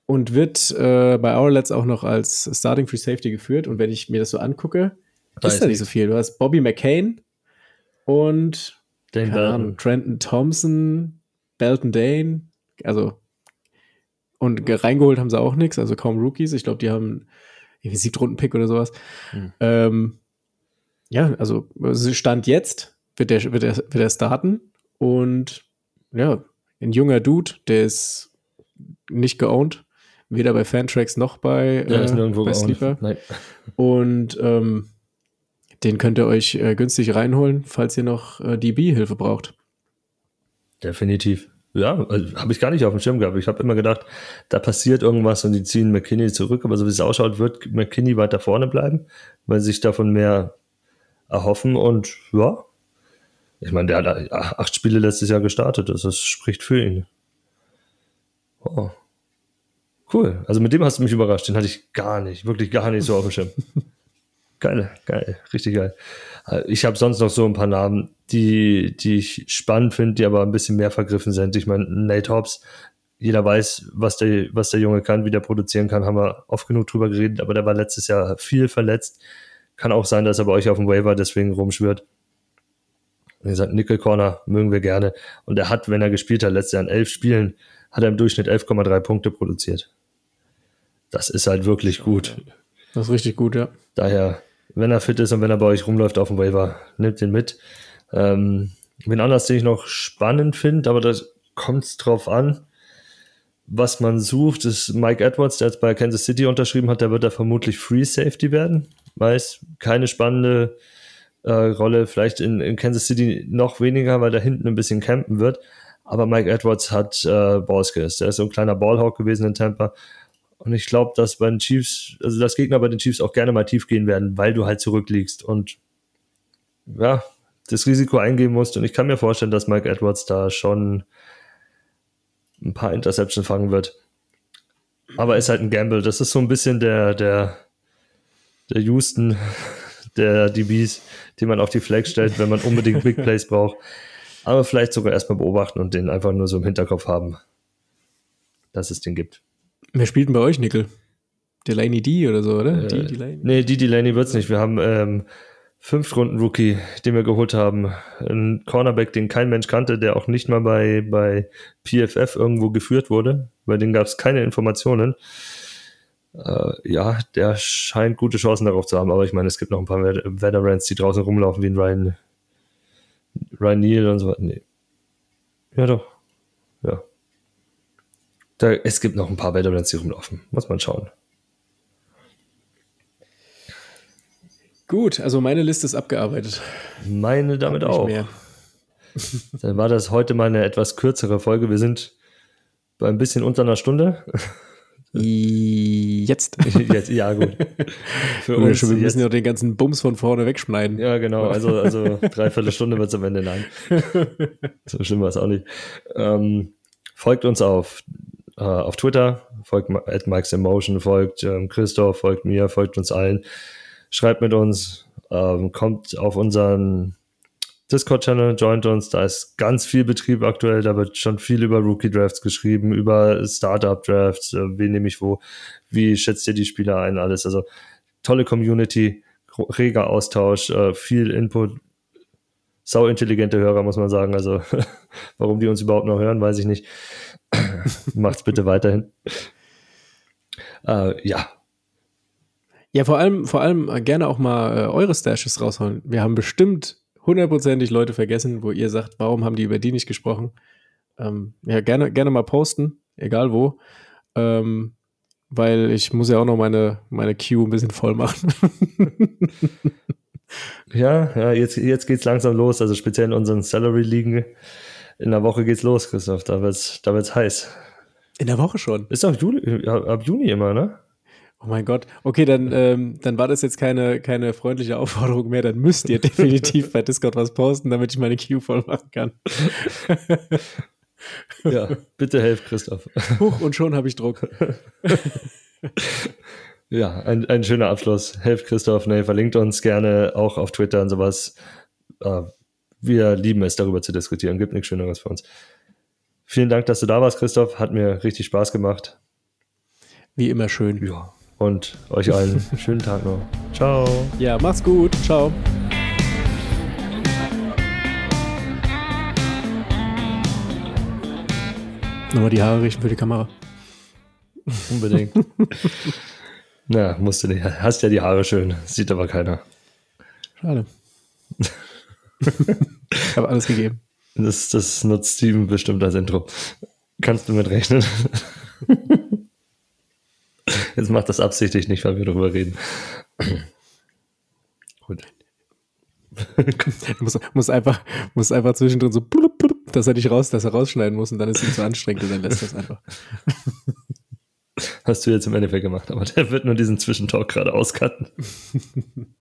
[SPEAKER 2] und wird äh, bei Hourlets auch noch als Starting Free Safety geführt. Und wenn ich mir das so angucke, da ist da nicht so viel. Du hast Bobby McCain und Ahnung, Trenton Thompson, Belton Dane, also und reingeholt haben sie auch nichts, also kaum Rookies. Ich glaube, die haben irgendwie Siebtrunden-Pick oder sowas. Hm. Ähm, ja, also Stand jetzt wird der, wird der, wird der starten. Und ja, ein junger Dude, der ist nicht geowned, weder bei Fantracks noch bei,
[SPEAKER 1] ja, äh, bei
[SPEAKER 2] Sleeper. Und ähm, den könnt ihr euch äh, günstig reinholen, falls ihr noch äh, DB-Hilfe braucht.
[SPEAKER 1] Definitiv. Ja, also, habe ich gar nicht auf dem Schirm gehabt. Ich habe immer gedacht, da passiert irgendwas und die ziehen McKinney zurück. Aber so wie es ausschaut, wird McKinney weiter vorne bleiben, weil sie sich davon mehr erhoffen. Und ja, ich meine, der hat acht Spiele letztes Jahr gestartet. Das, das spricht für ihn. Oh. Cool. Also mit dem hast du mich überrascht. Den hatte ich gar nicht, wirklich gar nicht so auf dem Schirm. geil, geil, richtig geil. Ich habe sonst noch so ein paar Namen, die, die ich spannend finde, die aber ein bisschen mehr vergriffen sind. Ich meine, Nate Hobbs, jeder weiß, was der, was der Junge kann, wie der produzieren kann, haben wir oft genug drüber geredet, aber der war letztes Jahr viel verletzt. Kann auch sein, dass er bei euch auf dem Waiver deswegen rumschwirrt. Und ihr sagt, Nickel Corner mögen wir gerne. Und er hat, wenn er gespielt hat, letztes Jahr in elf Spielen, hat er im Durchschnitt 11,3 Punkte produziert. Das ist halt wirklich gut.
[SPEAKER 2] Das ist richtig gut, ja.
[SPEAKER 1] Daher, wenn er fit ist und wenn er bei euch rumläuft auf dem Waiver, nimmt den mit. Ähm, wen anders, den ich noch spannend finde, aber das kommt drauf an, was man sucht, ist Mike Edwards, der jetzt bei Kansas City unterschrieben hat, der wird da vermutlich Free Safety werden. Weiß, keine spannende äh, Rolle, vielleicht in, in Kansas City noch weniger, weil da hinten ein bisschen campen wird. Aber Mike Edwards hat äh, Ballskills. Der ist so ein kleiner Ballhawk gewesen in Tampa. Und ich glaube, dass bei den Chiefs, also das Gegner bei den Chiefs auch gerne mal tief gehen werden, weil du halt zurückliegst und ja, das Risiko eingehen musst. Und ich kann mir vorstellen, dass Mike Edwards da schon ein paar Interceptions fangen wird. Aber ist halt ein Gamble. Das ist so ein bisschen der, der, der Houston der DBs, die man auf die Flag stellt, wenn man unbedingt Big Plays braucht. Aber vielleicht sogar erstmal beobachten und den einfach nur so im Hinterkopf haben, dass es den gibt.
[SPEAKER 2] Wer spielt denn bei euch, Nickel? Delaney D oder so, oder?
[SPEAKER 1] Äh, die Delaney? Nee, die Delaney wird es nicht. Wir haben ähm, fünf Runden Rookie, den wir geholt haben. Ein Cornerback, den kein Mensch kannte, der auch nicht mal bei, bei PFF irgendwo geführt wurde. Bei dem gab es keine Informationen äh, ja, der scheint gute Chancen darauf zu haben. Aber ich meine, es gibt noch ein paar Veterans, die draußen rumlaufen, wie ein Ryan, Ryan Neal und so weiter. Nee. Ja, doch. Da, es gibt noch ein paar Veterans, die rumlaufen. Muss man schauen.
[SPEAKER 2] Gut, also meine Liste ist abgearbeitet.
[SPEAKER 1] Meine damit auch. Mehr. Dann war das heute mal eine etwas kürzere Folge. Wir sind bei ein bisschen unter einer Stunde.
[SPEAKER 2] Jetzt.
[SPEAKER 1] jetzt ja, gut.
[SPEAKER 2] Für uns wir müssen ja den ganzen Bums von vorne wegschneiden.
[SPEAKER 1] Ja, genau. Also, also dreiviertel Stunde wird es am Ende. Nein. so schlimm war es auch nicht. Ähm, folgt uns auf, äh, auf Twitter, folgt at Mike's Emotion, folgt ähm, Christoph, folgt mir, folgt uns allen. Schreibt mit uns, ähm, kommt auf unseren Discord-Channel, joint uns, da ist ganz viel Betrieb aktuell, da wird schon viel über Rookie-Drafts geschrieben, über Startup-Drafts, äh, wen nehme ich wo, wie schätzt ihr die Spieler ein, alles. Also tolle Community, reger Austausch, äh, viel Input, sau intelligente Hörer, muss man sagen. Also warum die uns überhaupt noch hören, weiß ich nicht. Macht's bitte weiterhin. Äh, ja.
[SPEAKER 2] Ja, vor allem, vor allem gerne auch mal äh, eure Stashes rausholen. Wir haben bestimmt hundertprozentig Leute vergessen, wo ihr sagt, warum haben die über die nicht gesprochen? Ähm, ja, gerne, gerne mal posten, egal wo. Ähm, weil ich muss ja auch noch meine, meine Queue ein bisschen voll machen.
[SPEAKER 1] ja, ja, jetzt, jetzt geht's langsam los. Also speziell in unseren Salary-Ligen. In der Woche geht's los, Christoph. Da wird's, da wird's heiß.
[SPEAKER 2] In der Woche schon?
[SPEAKER 1] Ist doch Juli, ab Juni immer, ne?
[SPEAKER 2] Oh mein Gott. Okay, dann, ähm, dann war das jetzt keine, keine freundliche Aufforderung mehr. Dann müsst ihr definitiv bei Discord was posten, damit ich meine Queue voll machen kann.
[SPEAKER 1] ja, bitte helf, Christoph.
[SPEAKER 2] Huch, und schon habe ich Druck.
[SPEAKER 1] ja, ein, ein schöner Abschluss. Helft Christoph, ne, verlinkt uns gerne auch auf Twitter und sowas. Uh, wir lieben es, darüber zu diskutieren. Gibt nichts Schöneres für uns. Vielen Dank, dass du da warst, Christoph. Hat mir richtig Spaß gemacht.
[SPEAKER 2] Wie immer schön.
[SPEAKER 1] Ja und euch allen einen schönen Tag noch. Ciao.
[SPEAKER 2] Ja, macht's gut. Ciao. Nochmal die Haare richten für die Kamera.
[SPEAKER 1] Unbedingt. Na, musst du nicht. Hast ja die Haare schön. Sieht aber keiner.
[SPEAKER 2] Schade. ich habe alles gegeben.
[SPEAKER 1] Das, das nutzt Steven bestimmt als Intro. Kannst du mit rechnen? Jetzt macht das absichtlich nicht, weil wir darüber reden.
[SPEAKER 2] Gut. muss, muss, einfach, muss einfach zwischendrin so, dass er nicht raus, dass er rausschneiden muss und dann ist es ihm zu anstrengend und dann lässt er es einfach.
[SPEAKER 1] Hast du jetzt im Endeffekt gemacht, aber der wird nur diesen Zwischentalk gerade auscutten.